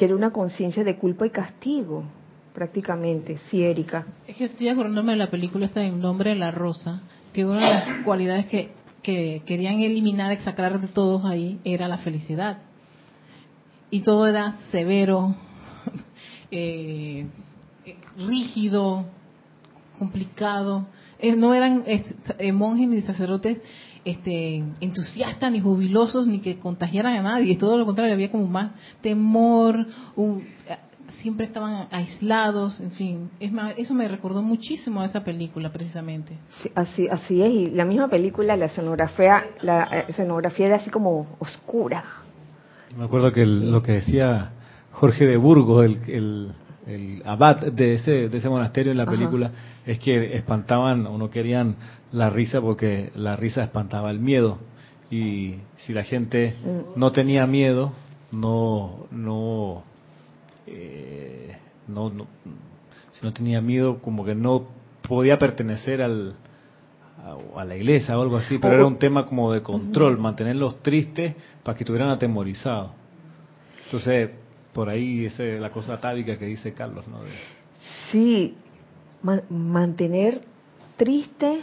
que era una conciencia de culpa y castigo, prácticamente, sí, Erika. Es que estoy acordándome de la película esta en Nombre de la Rosa, que una de las cualidades que, que querían eliminar, exacrar de todos ahí, era la felicidad. Y todo era severo, eh, rígido, complicado. Eh, no eran eh, monjes ni sacerdotes este, entusiastas ni jubilosos ni que contagiaran a nadie, todo lo contrario, había como más temor, siempre estaban aislados, en fin, es más, eso me recordó muchísimo a esa película precisamente. así, así es, y la misma película, la escenografía, la eh, escenografía era así como oscura. Me acuerdo que lo que decía Jorge de Burgos, el, el abad de ese, de ese monasterio en la película, es que espantaban o no querían la risa porque la risa espantaba el miedo. Y si la gente no tenía miedo, no, no, eh, no, no, si no tenía miedo, como que no podía pertenecer al, a, la iglesia o algo así, pero era un tema como de control, mantenerlos tristes para que estuvieran atemorizados. Entonces, por ahí es la cosa atávica que dice Carlos, ¿no? Sí, mantener triste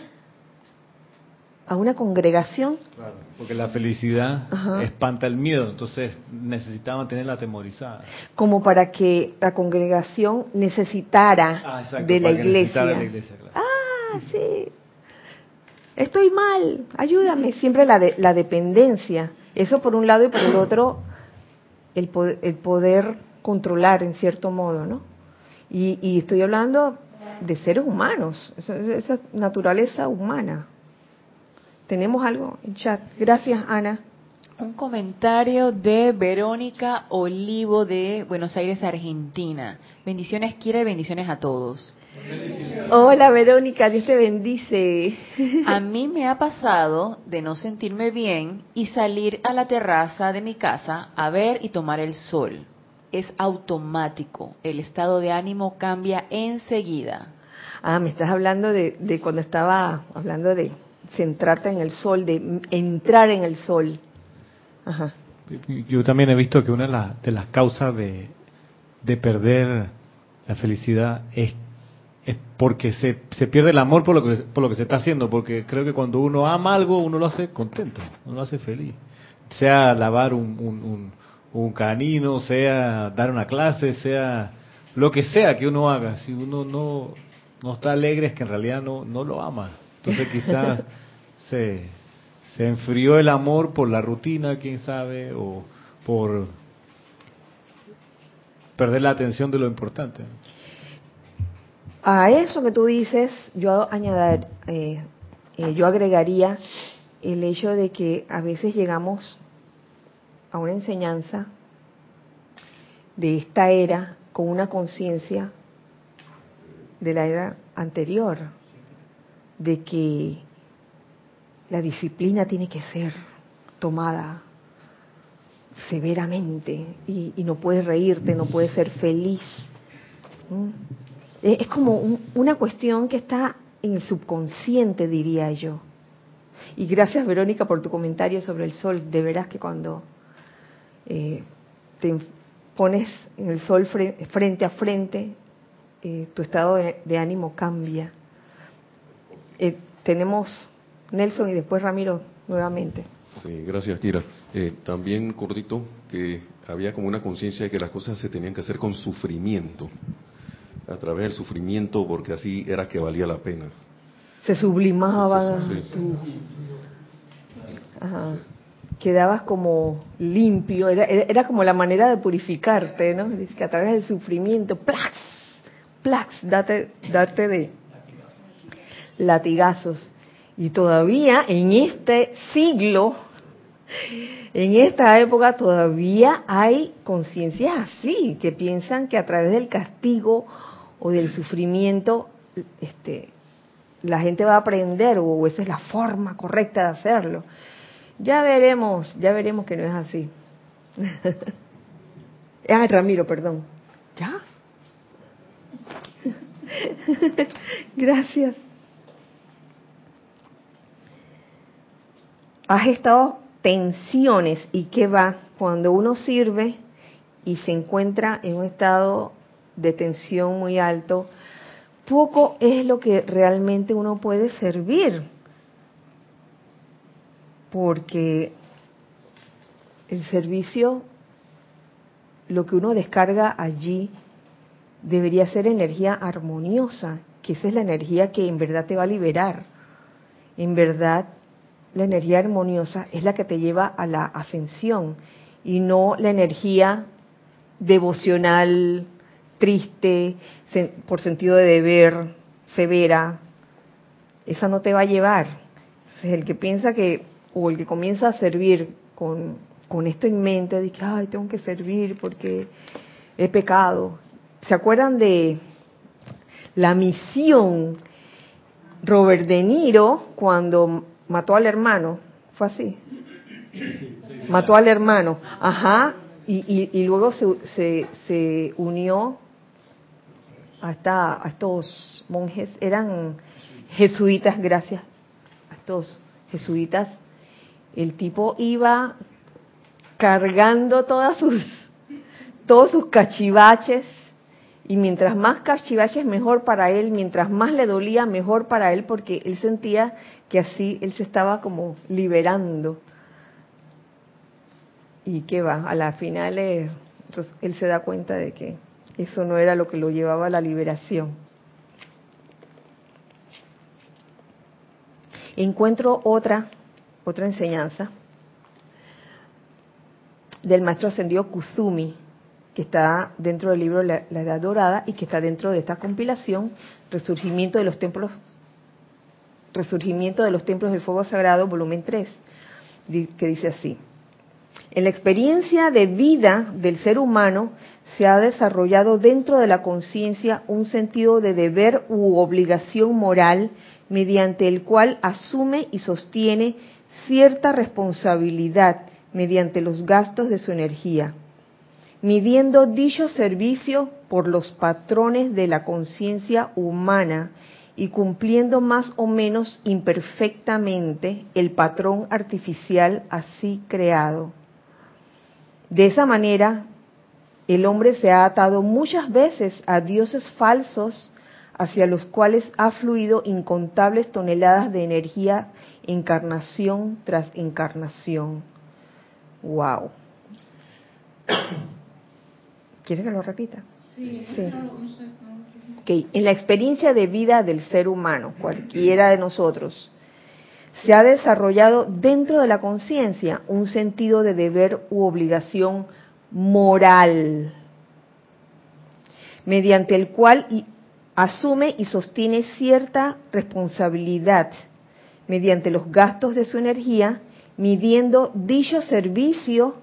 a una congregación. Claro, porque la felicidad espanta el miedo, entonces necesitaba mantenerla atemorizada. Como para que la congregación necesitara ah, de, la iglesia. Ah, sí. Estoy mal, ayúdame. Siempre la, de, la dependencia. Eso por un lado y por el otro el el poder controlar en cierto modo, ¿no? Y, y estoy hablando de seres humanos, esa naturaleza humana. Tenemos algo en chat. Gracias, Ana. Un comentario de Verónica Olivo de Buenos Aires, Argentina. Bendiciones, quiere bendiciones a todos. Hola Verónica, Dios te bendice. A mí me ha pasado de no sentirme bien y salir a la terraza de mi casa a ver y tomar el sol. Es automático, el estado de ánimo cambia enseguida. Ah, me estás hablando de, de cuando estaba hablando de centrarte en el sol, de entrar en el sol. Ajá. Yo también he visto que una de, las causas de, de perder la felicidad es, es porque se, se, pierde el amor por lo, que, por lo que se está haciendo, porque creo que cuando uno ama algo, uno lo hace contento, uno lo hace feliz. Sea lavar un, un, un canino, sea dar una clase, sea lo que sea que uno haga, si uno no, no está alegre es que en realidad no, no lo ama. Entonces quizás se, se enfrió el amor por la rutina, quién sabe, o por perder la atención de lo importante. A eso que tú dices, yo añadir, eh, eh, yo agregaría el hecho de que a veces llegamos a una enseñanza de esta era con una conciencia de la era anterior, de que la disciplina tiene que ser tomada severamente y, no puedes reírte, no puedes ser feliz. Es como una cuestión que está en el subconsciente, diría yo. Y gracias, Verónica, por tu comentario sobre el sol. De veras que cuando eh, te pones en el sol frente a frente, eh, tu estado de, ánimo cambia. Eh, tenemos Nelson y después Ramiro nuevamente. Sí, gracias, Kira. Eh, también, cortito, que había como una conciencia de que las cosas se tenían que hacer con sufrimiento, a través del sufrimiento, porque así era que valía la pena. Se sublimaba. Quedabas como limpio, era, era, como la manera de purificarte, ¿no? Dice que a través del sufrimiento, ¡plax! ¡plax! Date, darte de latigazos. Y todavía en este siglo, en esta época, todavía hay conciencias así, que piensan que a través del castigo o del sufrimiento, este, la gente va a aprender o esa es la forma correcta de hacerlo. Ya veremos, ya veremos que no es así. ah, Ramiro, perdón. ¿Ya? Gracias. Has estado tensiones y qué va cuando uno sirve y se encuentra en un estado de tensión muy alto, poco es lo que realmente uno puede servir, porque el servicio, lo que uno descarga allí, debería ser energía armoniosa, que esa es la energía que en verdad te va a liberar, en verdad la energía armoniosa es la que te lleva a la ascensión y no la energía devocional, triste, por sentido de deber, severa. Esa no te va a llevar. El que piensa que, o el que comienza a servir con, con esto en mente, de que, ay, tengo que servir porque he pecado. ¿Se acuerdan de la misión Robert De Niro cuando mató al hermano, fue así. Mató al hermano, ajá, y, y, luego se, se, unió a, a estos monjes, eran jesuitas, gracias, a estos jesuitas, el tipo iba cargando todas sus, todos sus cachivaches y mientras más cachivaches mejor para él, mientras más le dolía mejor para él porque él sentía que así él se estaba como liberando. Y qué va, a la final él se da cuenta de que eso no era lo que lo llevaba a la liberación. Encuentro otra, otra enseñanza del maestro ascendido Kuzumi, que está dentro del libro la, Edad Dorada y que está dentro de esta compilación, Resurgimiento de los Templos, Resurgimiento de los Templos del Fuego Sagrado, volumen 3, que dice así. En la experiencia de vida del ser humano se ha desarrollado dentro de la conciencia un sentido de deber u obligación moral mediante el cual asume y sostiene cierta responsabilidad mediante los gastos de su energía midiendo dicho servicio por los patrones de la conciencia humana y cumpliendo más o menos imperfectamente el patrón artificial así creado. De esa manera, el hombre se ha atado muchas veces a dioses falsos hacia los cuales ha fluido incontables toneladas de energía encarnación tras encarnación. Wow. ¿Quiere que lo repita? Sí. sí. En la experiencia de vida del ser humano, cualquiera de nosotros, se ha desarrollado dentro de la conciencia un sentido de deber u obligación moral, mediante el cual asume y sostiene cierta responsabilidad mediante los gastos de su energía, midiendo dicho servicio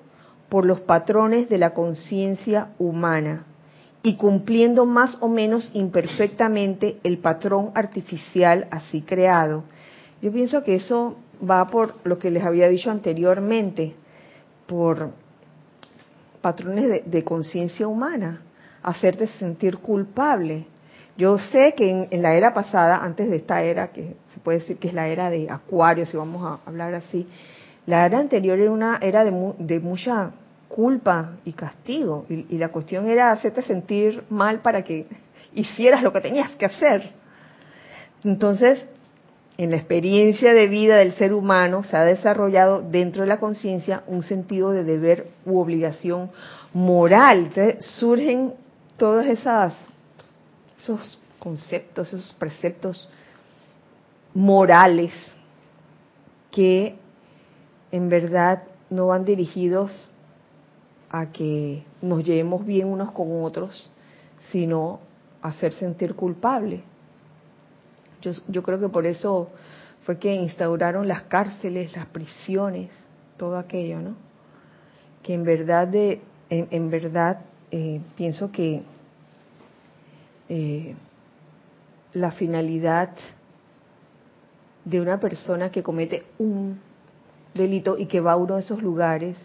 por los patrones de la conciencia humana y cumpliendo más o menos imperfectamente el patrón artificial así creado. Yo pienso que eso va por lo que les había dicho anteriormente, por patrones de, conciencia humana, hacerte sentir culpable. Yo sé que en, la era pasada, antes de esta era, que se puede decir que es la era de Acuario, si vamos a hablar así, la era anterior era una era de, de mucha culpa y castigo. Y, la cuestión era hacerte sentir mal para que hicieras lo que tenías que hacer. Entonces, en la experiencia de vida del ser humano se ha desarrollado dentro de la conciencia un sentido de deber u obligación moral. Entonces, surgen todos esas, esos conceptos, esos preceptos morales que en verdad no van dirigidos a que nos llevemos bien unos con otros, sino hacer sentir culpable. Yo, yo creo que por eso fue que instauraron las cárceles, las prisiones, todo aquello, ¿no? Que en verdad, de, en, verdad eh, pienso que eh, la finalidad de una persona que comete un delito y que va a uno de esos lugares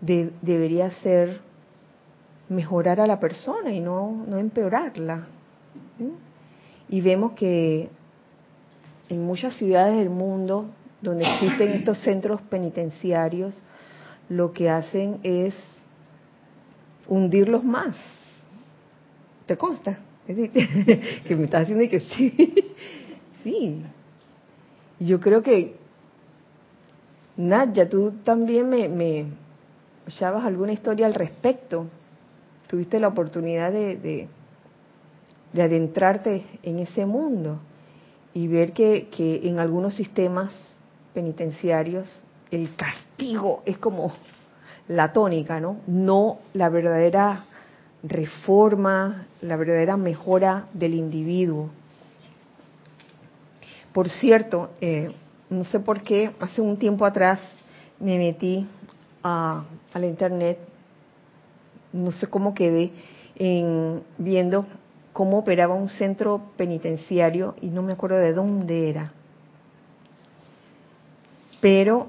debería ser mejorar a la persona y no, no empeorarla. Y vemos que en muchas ciudades del mundo donde existen estos centros penitenciarios, lo que hacen es hundirlos más. ¿Te consta? que me estás diciendo que sí. sí. Yo creo que, Nadia, tú también me, ¿Escuchabas alguna historia al respecto? ¿Tuviste la oportunidad de, de, adentrarte en ese mundo y ver que, que en algunos sistemas penitenciarios el castigo es como la tónica, ¿no? No la verdadera reforma, la verdadera mejora del individuo. Por cierto, eh, no sé por qué, hace un tiempo atrás me metí a, la internet, no sé cómo quedé, en, viendo cómo operaba un centro penitenciario y no me acuerdo de dónde era. Pero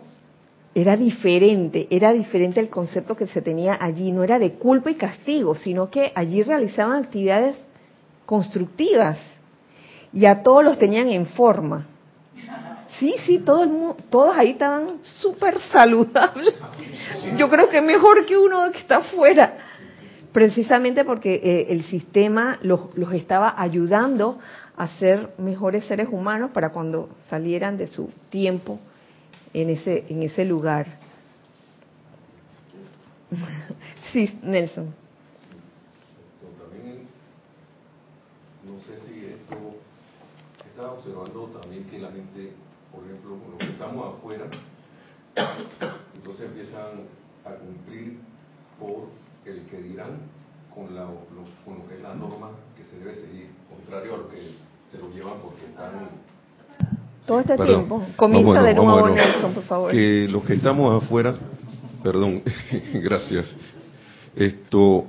era diferente, era diferente el concepto que se tenía allí, no era de culpa y castigo, sino que allí realizaban actividades constructivas y a todos los tenían en forma. Sí, sí, todo el todos ahí estaban súper saludables. Yo creo que mejor que uno que está afuera. Precisamente porque eh, el sistema los, los estaba ayudando a ser mejores seres humanos para cuando salieran de su tiempo en ese, en ese lugar. sí, Nelson. No sé si esto, estaba observando también que la gente por ejemplo, con los que estamos afuera, entonces empiezan a cumplir por el que dirán con, la, lo, con lo que es la norma que se debe seguir, contrario a lo que se lo llevan porque están... Todo este tiempo. Comienza de nuevo, Nelson, por favor. Que los que estamos afuera, perdón, gracias. Esto,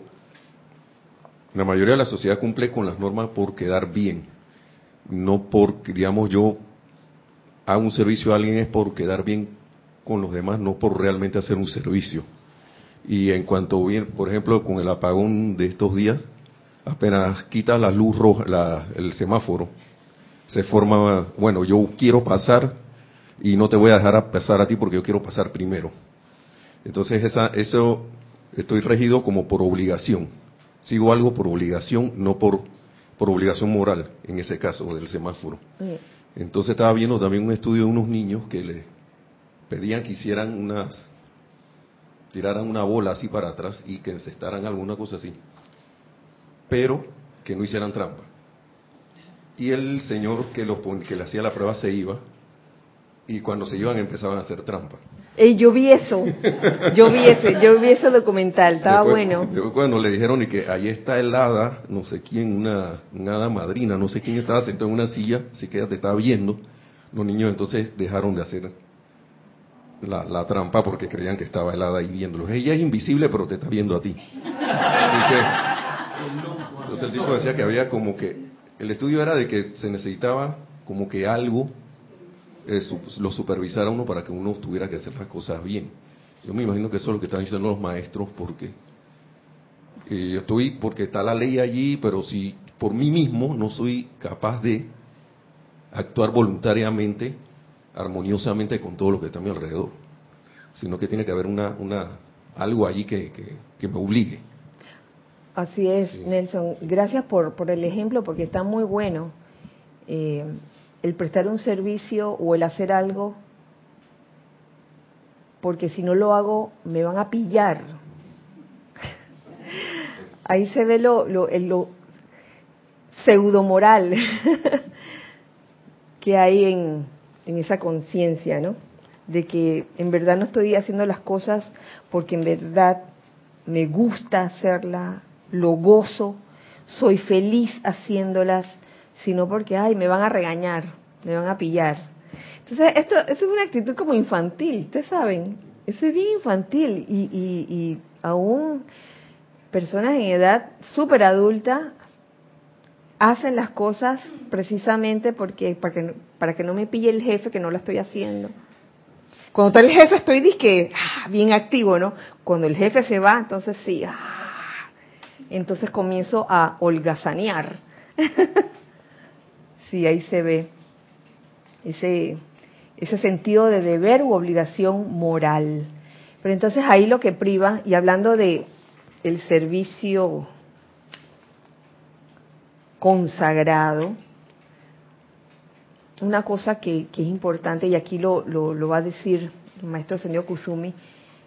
la mayoría de la sociedad cumple con las normas por quedar bien, no porque, digamos, yo hago un servicio a alguien es por quedar bien con los demás, no por realmente hacer un servicio. Y en cuanto bien, por ejemplo, con el apagón de estos días, apenas quita la luz roja, el semáforo, se forma, bueno, yo quiero pasar y no te voy a dejar pasar a ti porque yo quiero pasar primero. Entonces, esa, eso estoy regido como por obligación. Sigo algo por obligación, no por, por obligación moral, en ese caso del semáforo. Entonces estaba viendo también un estudio de unos niños que le pedían que hicieran unas, tiraran una bola así para atrás y que encestaran alguna cosa así, pero que no hicieran trampa. Y el señor que, los, que le hacía la prueba se iba y cuando se iban empezaban a hacer trampa yo vi eso, yo vi ese, yo vi ese documental, estaba bueno. bueno, le dijeron y que ahí está el hada, no sé quién, una, hada madrina, no sé quién estaba sentado en una silla, así que ella te estaba viendo. Los niños entonces dejaron de hacer la, trampa porque creían que estaba el hada ahí viéndolos. Ella es invisible, pero te está viendo a ti. Así que, entonces el tipo decía que había como que, el estudio era de que se necesitaba como que algo eh, lo supervisara uno para que uno tuviera que hacer las cosas bien. Yo me imagino que eso es lo que están diciendo los maestros porque eh, yo estoy, porque está la ley allí, pero si por mí mismo no soy capaz de actuar voluntariamente, armoniosamente con todo lo que está a mi alrededor, sino que tiene que haber una, una algo allí que, que, me obligue. Así es, Nelson. Gracias por, por el ejemplo, porque está muy bueno. Eh, el prestar un servicio o el hacer algo, porque si no lo hago me van a pillar. Ahí se ve lo, lo, lo pseudo moral que hay en, en esa conciencia, ¿no? De que en verdad no estoy haciendo las cosas porque en verdad me gusta hacerlas, lo gozo, soy feliz haciéndolas sino porque, ay, me van a regañar, me van a pillar. Entonces, esto, es una actitud como infantil, ustedes saben, eso es bien infantil y, y, y aún personas en edad súper adulta hacen las cosas precisamente porque para que, para que no me pille el jefe que no la estoy haciendo. Cuando está el jefe estoy disque, ah, bien activo, ¿no? Cuando el jefe se va, entonces sí, ah, entonces comienzo a holgazanear. Sí, ahí se ve ese, ese sentido de deber u obligación moral. Pero entonces ahí lo que priva, y hablando de el servicio consagrado, una cosa que, es importante, y aquí lo, lo, va a decir el maestro señor Kusumi,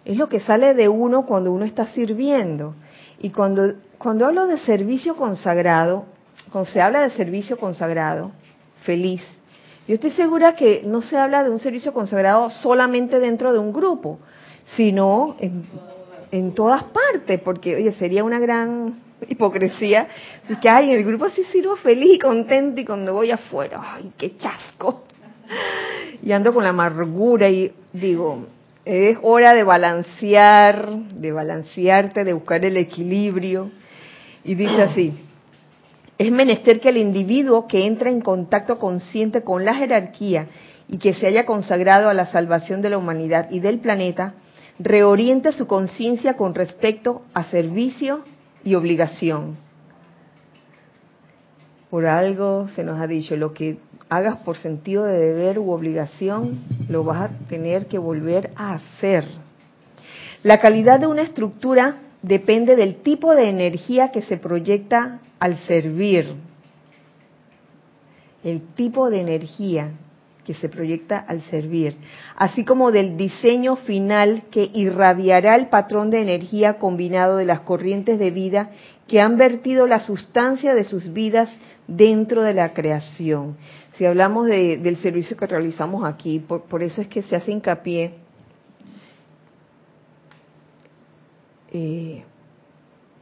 es lo que sale de uno cuando uno está sirviendo. Y cuando, cuando hablo de servicio consagrado, cuando se habla de servicio consagrado, feliz, yo estoy segura que no se habla de un servicio consagrado solamente dentro de un grupo, sino en, todas partes, porque, oye, sería una gran hipocresía que, ay, en el grupo sí sirvo feliz y contento y cuando voy afuera, ay, qué chasco. Y ando con la amargura y digo, es hora de balancear, de balancearte, de buscar el equilibrio. Y dice así, es menester que el individuo que entra en contacto consciente con la jerarquía y que se haya consagrado a la salvación de la humanidad y del planeta, reoriente su conciencia con respecto a servicio y obligación. Por algo se nos ha dicho, lo que hagas por sentido de deber u obligación, lo vas a tener que volver a hacer. La calidad de una estructura depende del tipo de energía que se proyecta al servir. El tipo de energía que se proyecta al servir, así como del diseño final que irradiará el patrón de energía combinado de las corrientes de vida que han vertido la sustancia de sus vidas dentro de la creación. Si hablamos del servicio que realizamos aquí, por, eso es que se hace hincapié eh,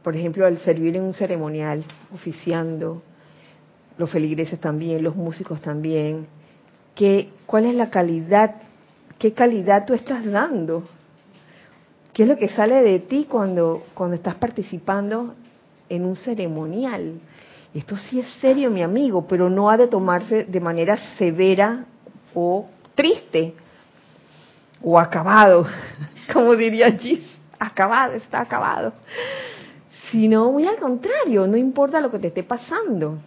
por ejemplo, al servir en un ceremonial, oficiando, los feligreses también, los músicos también, que, cuál es la calidad, qué calidad tú estás dando, qué es lo que sale de ti cuando, cuando estás participando en un ceremonial. Esto sí es serio, mi amigo, pero no ha de tomarse de manera severa o triste o acabado, como diría Gis, acabado, está acabado. Sino muy al contrario, no importa lo que te esté pasando.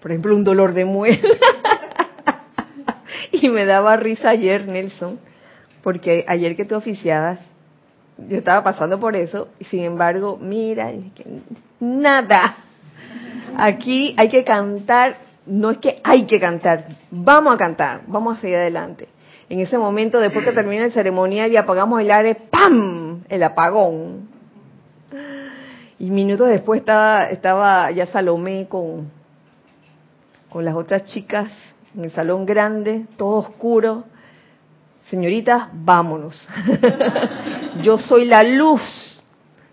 Por ejemplo, un dolor de muela. y me daba risa ayer, Nelson, porque ayer que tú oficiabas, yo estaba pasando por eso, y sin embargo, mira, nada. Aquí hay que cantar, no es que hay que cantar, vamos a cantar, vamos a seguir adelante. En ese momento, después que termina el ceremonial y apagamos el aire, ¡pam! El apagón. Y minutos después estaba, estaba ya Salomé con, con las otras chicas en el salón grande, todo oscuro. Señoritas, vámonos. yo soy la luz,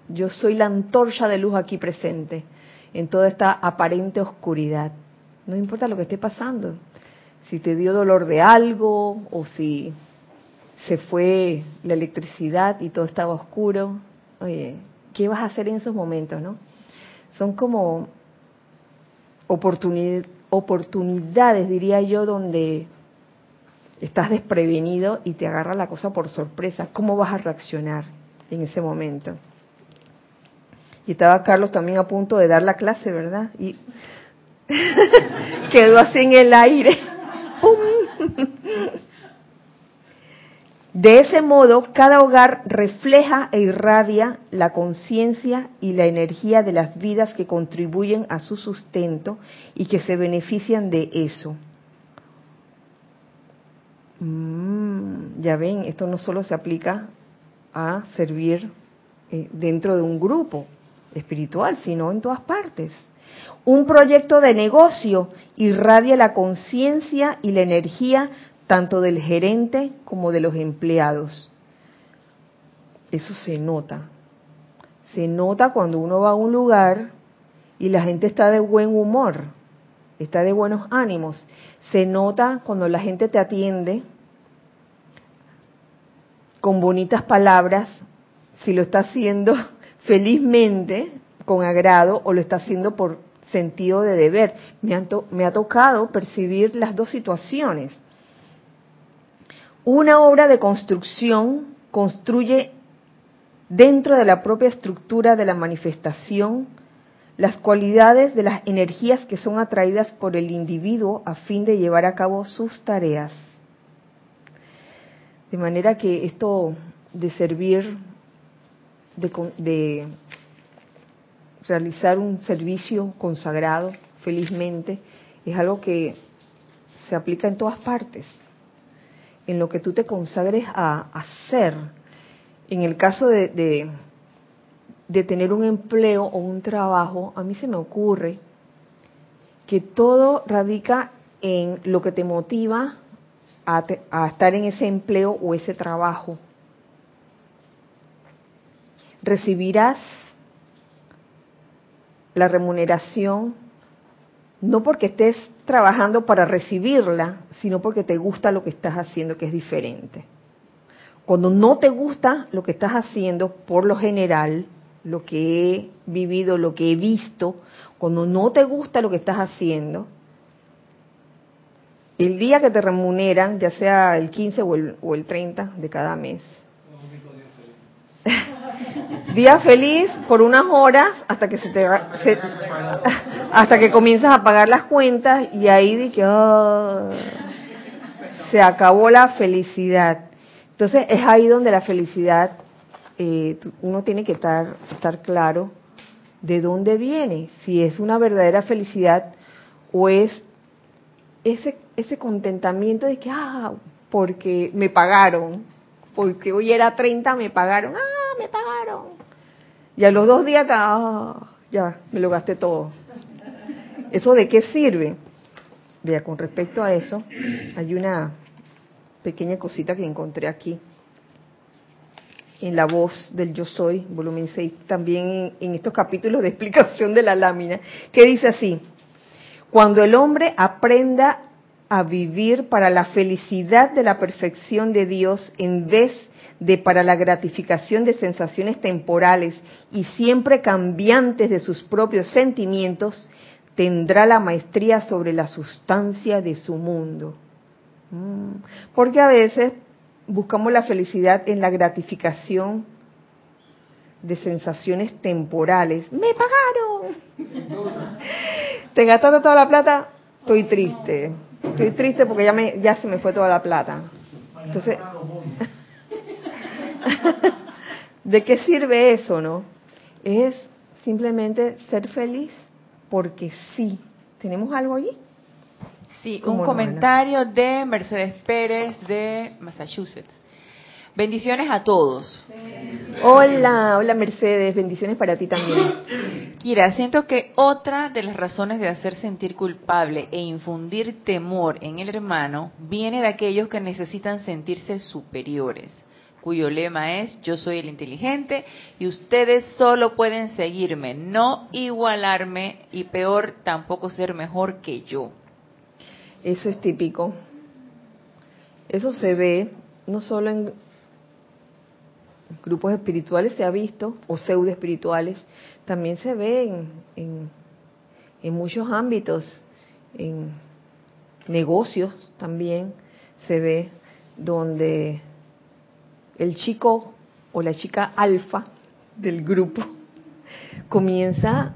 yo soy la antorcha de luz aquí presente en toda esta aparente oscuridad. No importa lo que esté pasando, si te dio dolor de algo o si se fue la electricidad y todo estaba oscuro. Oye, ¿qué vas a hacer en esos momentos, no? Son como oportunidades diría yo, donde estás desprevenido y te agarra la cosa por sorpresa. ¿Cómo vas a reaccionar en ese momento? Y estaba Carlos también a punto de dar la clase, ¿verdad? Y quedó así en el aire. De ese modo, cada hogar refleja e irradia la conciencia y la energía de las vidas que contribuyen a su sustento y que se benefician de eso. Mm, ya ven, esto no solo se aplica a servir eh, dentro de un grupo espiritual, sino en todas partes. Un proyecto de negocio irradia la conciencia y la energía tanto del gerente como de los empleados. Eso se nota. Se nota cuando uno va a un lugar y la gente está de buen humor, está de buenos ánimos. Se nota cuando la gente te atiende con bonitas palabras, si lo está haciendo felizmente, con agrado, o lo está haciendo por sentido de deber. Me, me ha tocado percibir las dos situaciones una obra de construcción construye dentro de la propia estructura de la manifestación las cualidades de las energías que son atraídas por el individuo a fin de llevar a cabo sus tareas. De manera que esto de servir, de, de realizar un servicio consagrado felizmente, es algo que se aplica en todas partes en lo que tú te consagres a hacer. En el caso de, de, tener un empleo o un trabajo, a mí se me ocurre que todo radica en lo que te motiva a, a, estar en ese empleo o ese trabajo. Recibirás la remuneración no porque estés trabajando para recibirla, sino porque te gusta lo que estás haciendo, que es diferente. Cuando no te gusta lo que estás haciendo, por lo general, lo que he vivido, lo que he visto, cuando no te gusta lo que estás haciendo, el día que te remuneran, ya sea el 15 o el, o el 30 de cada mes, día feliz por unas horas hasta que se te hasta que comienzas a pagar las cuentas y ahí de que ah, se acabó la felicidad. Entonces es ahí donde la felicidad eh, uno tiene que estar estar claro de dónde viene, si es una verdadera felicidad o es ese ese contentamiento de que ah porque me pagaron, porque hoy era 30 me pagaron, ah me pagaron y a los dos días, ah, ya, me lo gasté todo. ¿Eso de qué sirve? Vea, con respecto a eso, hay una pequeña cosita que encontré aquí, en la voz del Yo Soy, volumen 6, también en estos capítulos de explicación de la lámina, que dice así, cuando el hombre aprenda a vivir para la felicidad de la perfección de Dios en vez de para la gratificación de sensaciones temporales y siempre cambiantes de sus propios sentimientos, tendrá la maestría sobre la sustancia de su mundo. Mm. Porque a veces buscamos la felicidad en la gratificación de sensaciones temporales. ¡Me pagaron! ¿Te gastaste toda la plata? Estoy triste. Estoy triste porque ya, me, ya se me fue toda la plata. Entonces, ¿De qué sirve eso, no? Es simplemente ser feliz porque sí. ¿Tenemos algo allí? Sí, un comentario de Mercedes Pérez de Massachusetts. Bendiciones a todos. Hola, hola Mercedes, bendiciones para ti también. Kira, siento que otra de las razones de hacer sentir culpable e infundir temor en el hermano viene de aquellos que necesitan sentirse superiores cuyo lema es yo soy el inteligente y ustedes solo pueden seguirme, no igualarme y peor tampoco ser mejor que yo. Eso es típico. Eso se ve no solo en grupos espirituales, se ha visto, o pseudo espirituales, también se ve en, en, muchos ámbitos, en negocios también se ve donde el chico o la chica alfa del grupo comienza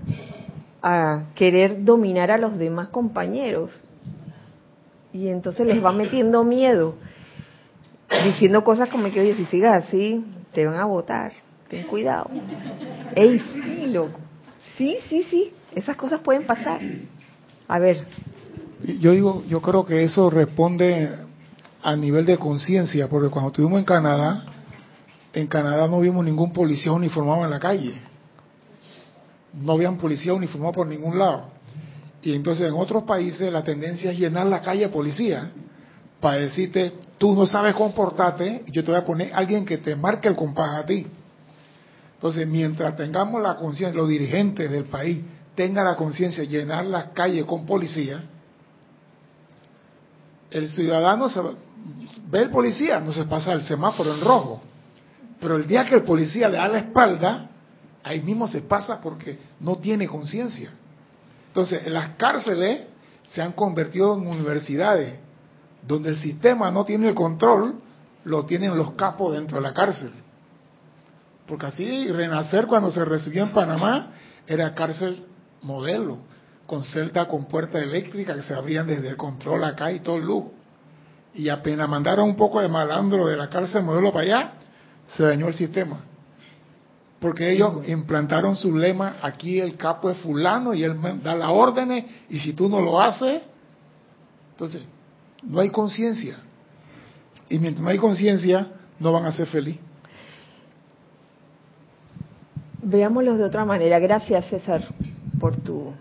a querer dominar a los demás compañeros. Y entonces les va metiendo miedo diciendo cosas como que oye si sigas así te van a votar ten cuidado. Ey sí loco. Sí sí sí esas cosas pueden pasar. A ver. Yo digo yo creo que eso responde a nivel de conciencia, porque cuando estuvimos en Canadá, en Canadá no vimos ningún policía uniformado en la calle. No habían policía uniformado por ningún lado. Y entonces en otros países la tendencia es llenar la calle de policía para decirte, tú no sabes comportarte, yo te voy a poner a alguien que te marque el compás a ti. Entonces, mientras tengamos la conciencia, los dirigentes del país tengan la conciencia de llenar las calles con policía, el ciudadano se, ve el policía, no se pasa el semáforo en rojo. Pero el día que el policía le da la espalda, ahí mismo se pasa porque no tiene conciencia. Entonces, las cárceles se han convertido en universidades, donde el sistema no tiene el control, lo tienen los capos dentro de la cárcel. Porque así, Renacer cuando se recibió en Panamá, era cárcel modelo, con celda con puerta eléctrica que se abrían desde el control acá y todo el lujo y apenas mandaron un poco de malandro de la cárcel modelo para allá, se dañó el sistema. Porque ellos implantaron su lema, aquí el capo es fulano y él da las órdenes y si tú no lo haces, entonces no hay conciencia. Y mientras no hay conciencia, no van a ser feliz. Veámoslo de otra manera. Gracias, César, por tu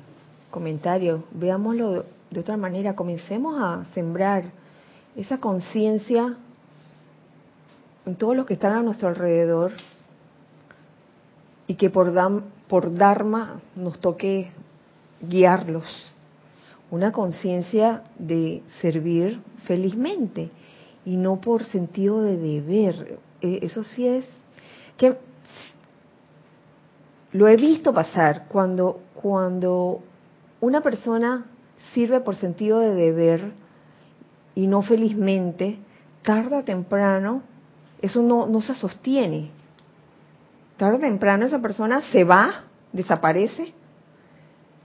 comentario. Veámoslo de otra manera. Comencemos a sembrar esa conciencia en todos los que están a nuestro alrededor y que por, por Dharma nos toque guiarlos. Una conciencia de servir felizmente y no por sentido de deber. Eh, eso sí es que lo he visto pasar cuando, cuando una persona sirve por sentido de deber, y no felizmente, tarde o temprano, eso no, no se sostiene. tarde o temprano esa persona se va, desaparece,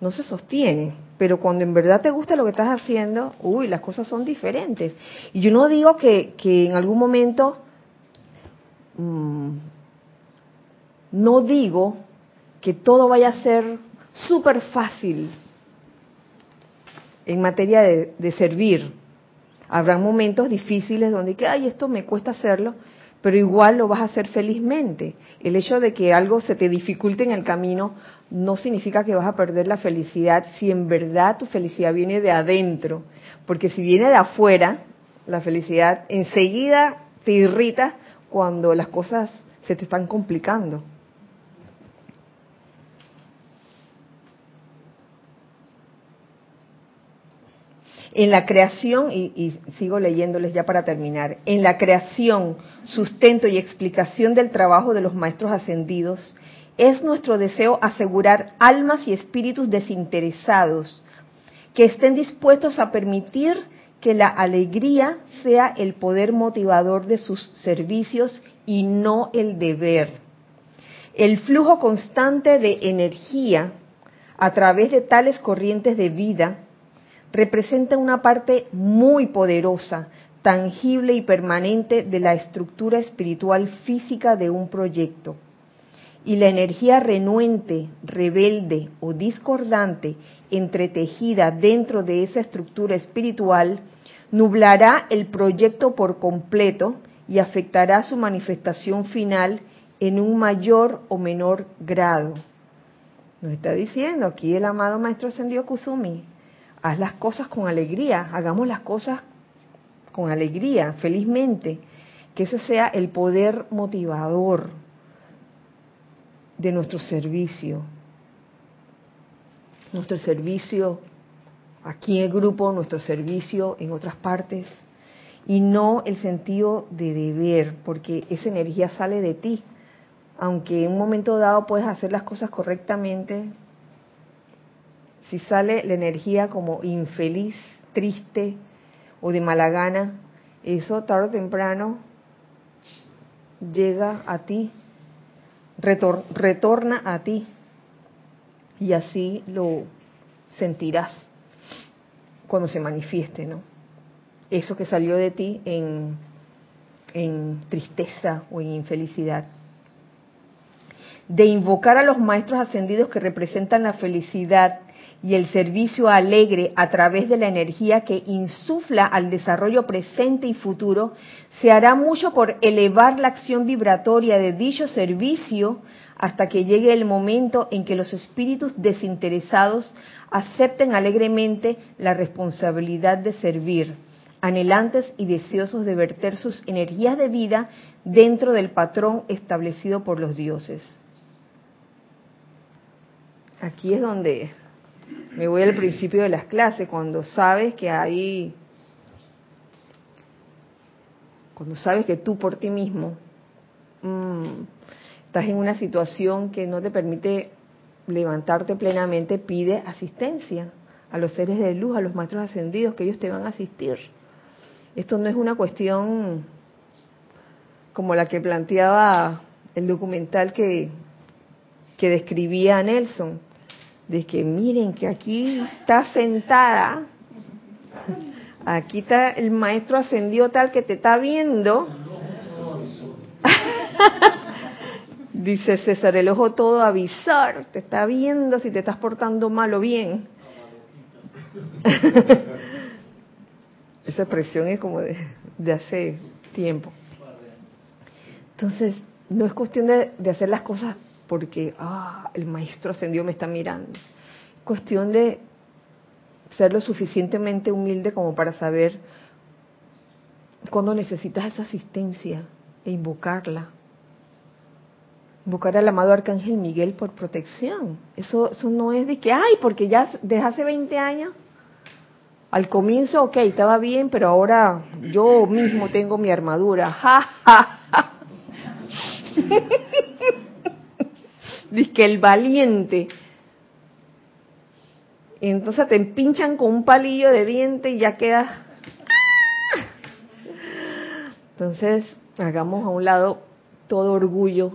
no se sostiene. Pero cuando en verdad te gusta lo que estás haciendo, uy, las cosas son diferentes. Y yo no digo que, que en algún momento, mmm, no digo que todo vaya a ser súper fácil en materia de, de, servir. Habrá momentos difíciles donde que, ay, esto me cuesta hacerlo, pero igual lo vas a hacer felizmente. El hecho de que algo se te dificulte en el camino no significa que vas a perder la felicidad si en verdad tu felicidad viene de adentro. Porque si viene de afuera, la felicidad enseguida te irrita cuando las cosas se te están complicando. En la creación, y, y, sigo leyéndoles ya para terminar, en la creación, sustento y explicación del trabajo de los maestros ascendidos, es nuestro deseo asegurar almas y espíritus desinteresados que estén dispuestos a permitir que la alegría sea el poder motivador de sus servicios y no el deber. El flujo constante de energía a través de tales corrientes de vida representa una parte muy poderosa, tangible y permanente de la estructura espiritual física de un proyecto. Y la energía renuente, rebelde o discordante entretejida dentro de esa estructura espiritual nublará el proyecto por completo y afectará su manifestación final en un mayor o menor grado. Nos está diciendo aquí el amado Maestro Ascendido Kusumi, haz las cosas con alegría, hagamos las cosas con alegría, felizmente, que ese sea el poder motivador de nuestro servicio. Nuestro servicio aquí en el grupo, nuestro servicio en otras partes, y no el sentido de deber, porque esa energía sale de ti. Aunque en un momento dado puedes hacer las cosas correctamente, si sale la energía como infeliz, triste o de mala gana, eso tarde o temprano llega a ti, retorna a ti y así lo sentirás cuando se manifieste, ¿no? Eso que salió de ti en, en tristeza o en infelicidad. De invocar a los maestros ascendidos que representan la felicidad y el servicio alegre a través de la energía que insufla al desarrollo presente y futuro, se hará mucho por elevar la acción vibratoria de dicho servicio hasta que llegue el momento en que los espíritus desinteresados acepten alegremente la responsabilidad de servir, anhelantes y deseosos de verter sus energías de vida dentro del patrón establecido por los dioses. Aquí es donde me voy al principio de las clases, cuando sabes que hay, cuando sabes que tú por ti mismo mmm, estás en una situación que no te permite levantarte plenamente, pide asistencia a los seres de luz, a los maestros ascendidos, que ellos te van a asistir. Esto no es una cuestión como la que planteaba el documental que, que describía Nelson, de que miren que aquí está sentada, aquí está el maestro ascendido tal que te está viendo. Dice César, el ojo todo avisar, te está viendo si te estás portando mal o bien. Esa expresión es como de, de, hace tiempo. Entonces, no es cuestión de, de hacer las cosas porque ah, el maestro ascendió me está mirando. Es cuestión de ser lo suficientemente humilde como para saber cuándo necesitas esa asistencia e invocarla. Invocar al amado Arcángel Miguel por protección. Eso, eso no es de que, ay, porque ya desde hace 20 años, al comienzo, ok, estaba bien, pero ahora yo mismo tengo mi armadura. Ja, ja, ja. Que el valiente. Entonces te pinchan con un palillo de diente y ya quedas. Entonces, hagamos a un lado todo orgullo,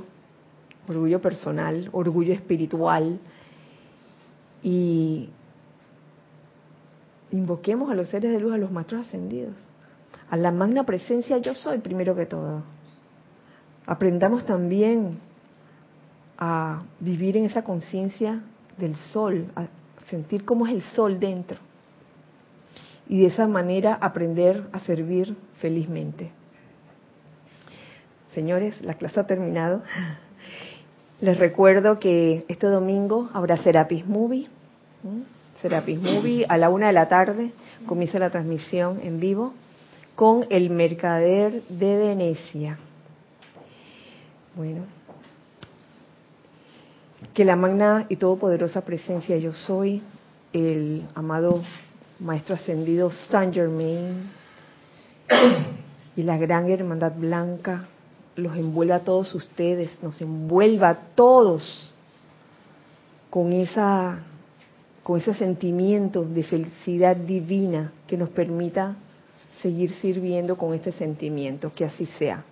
orgullo personal, orgullo espiritual y invoquemos a los seres de luz, a los maestros ascendidos, a la magna presencia yo soy primero que todo. Aprendamos también a vivir en esa conciencia del sol, a sentir cómo es el sol dentro. Y de esa manera aprender a servir felizmente. Señores, la clase ha terminado. Les recuerdo que este domingo habrá Serapis Movie. Serapis Movie a la una de la tarde comienza la transmisión en vivo con el mercader de Venecia. Bueno, que la magna y todopoderosa presencia yo soy, el amado Maestro Ascendido Saint Germain y la gran Hermandad Blanca los envuelva a todos ustedes, nos envuelva a todos con esa con ese sentimiento de felicidad divina que nos permita seguir sirviendo con este sentimiento, que así sea.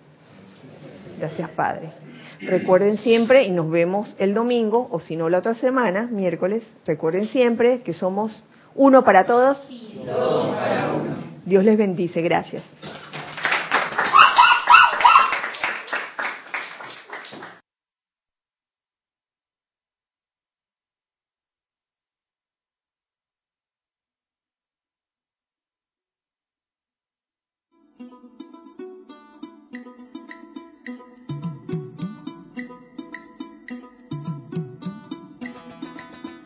Gracias, Padre. Recuerden siempre, y nos vemos el domingo, o si no la otra semana, miércoles, recuerden siempre que somos uno para todos. Dios les bendice, gracias.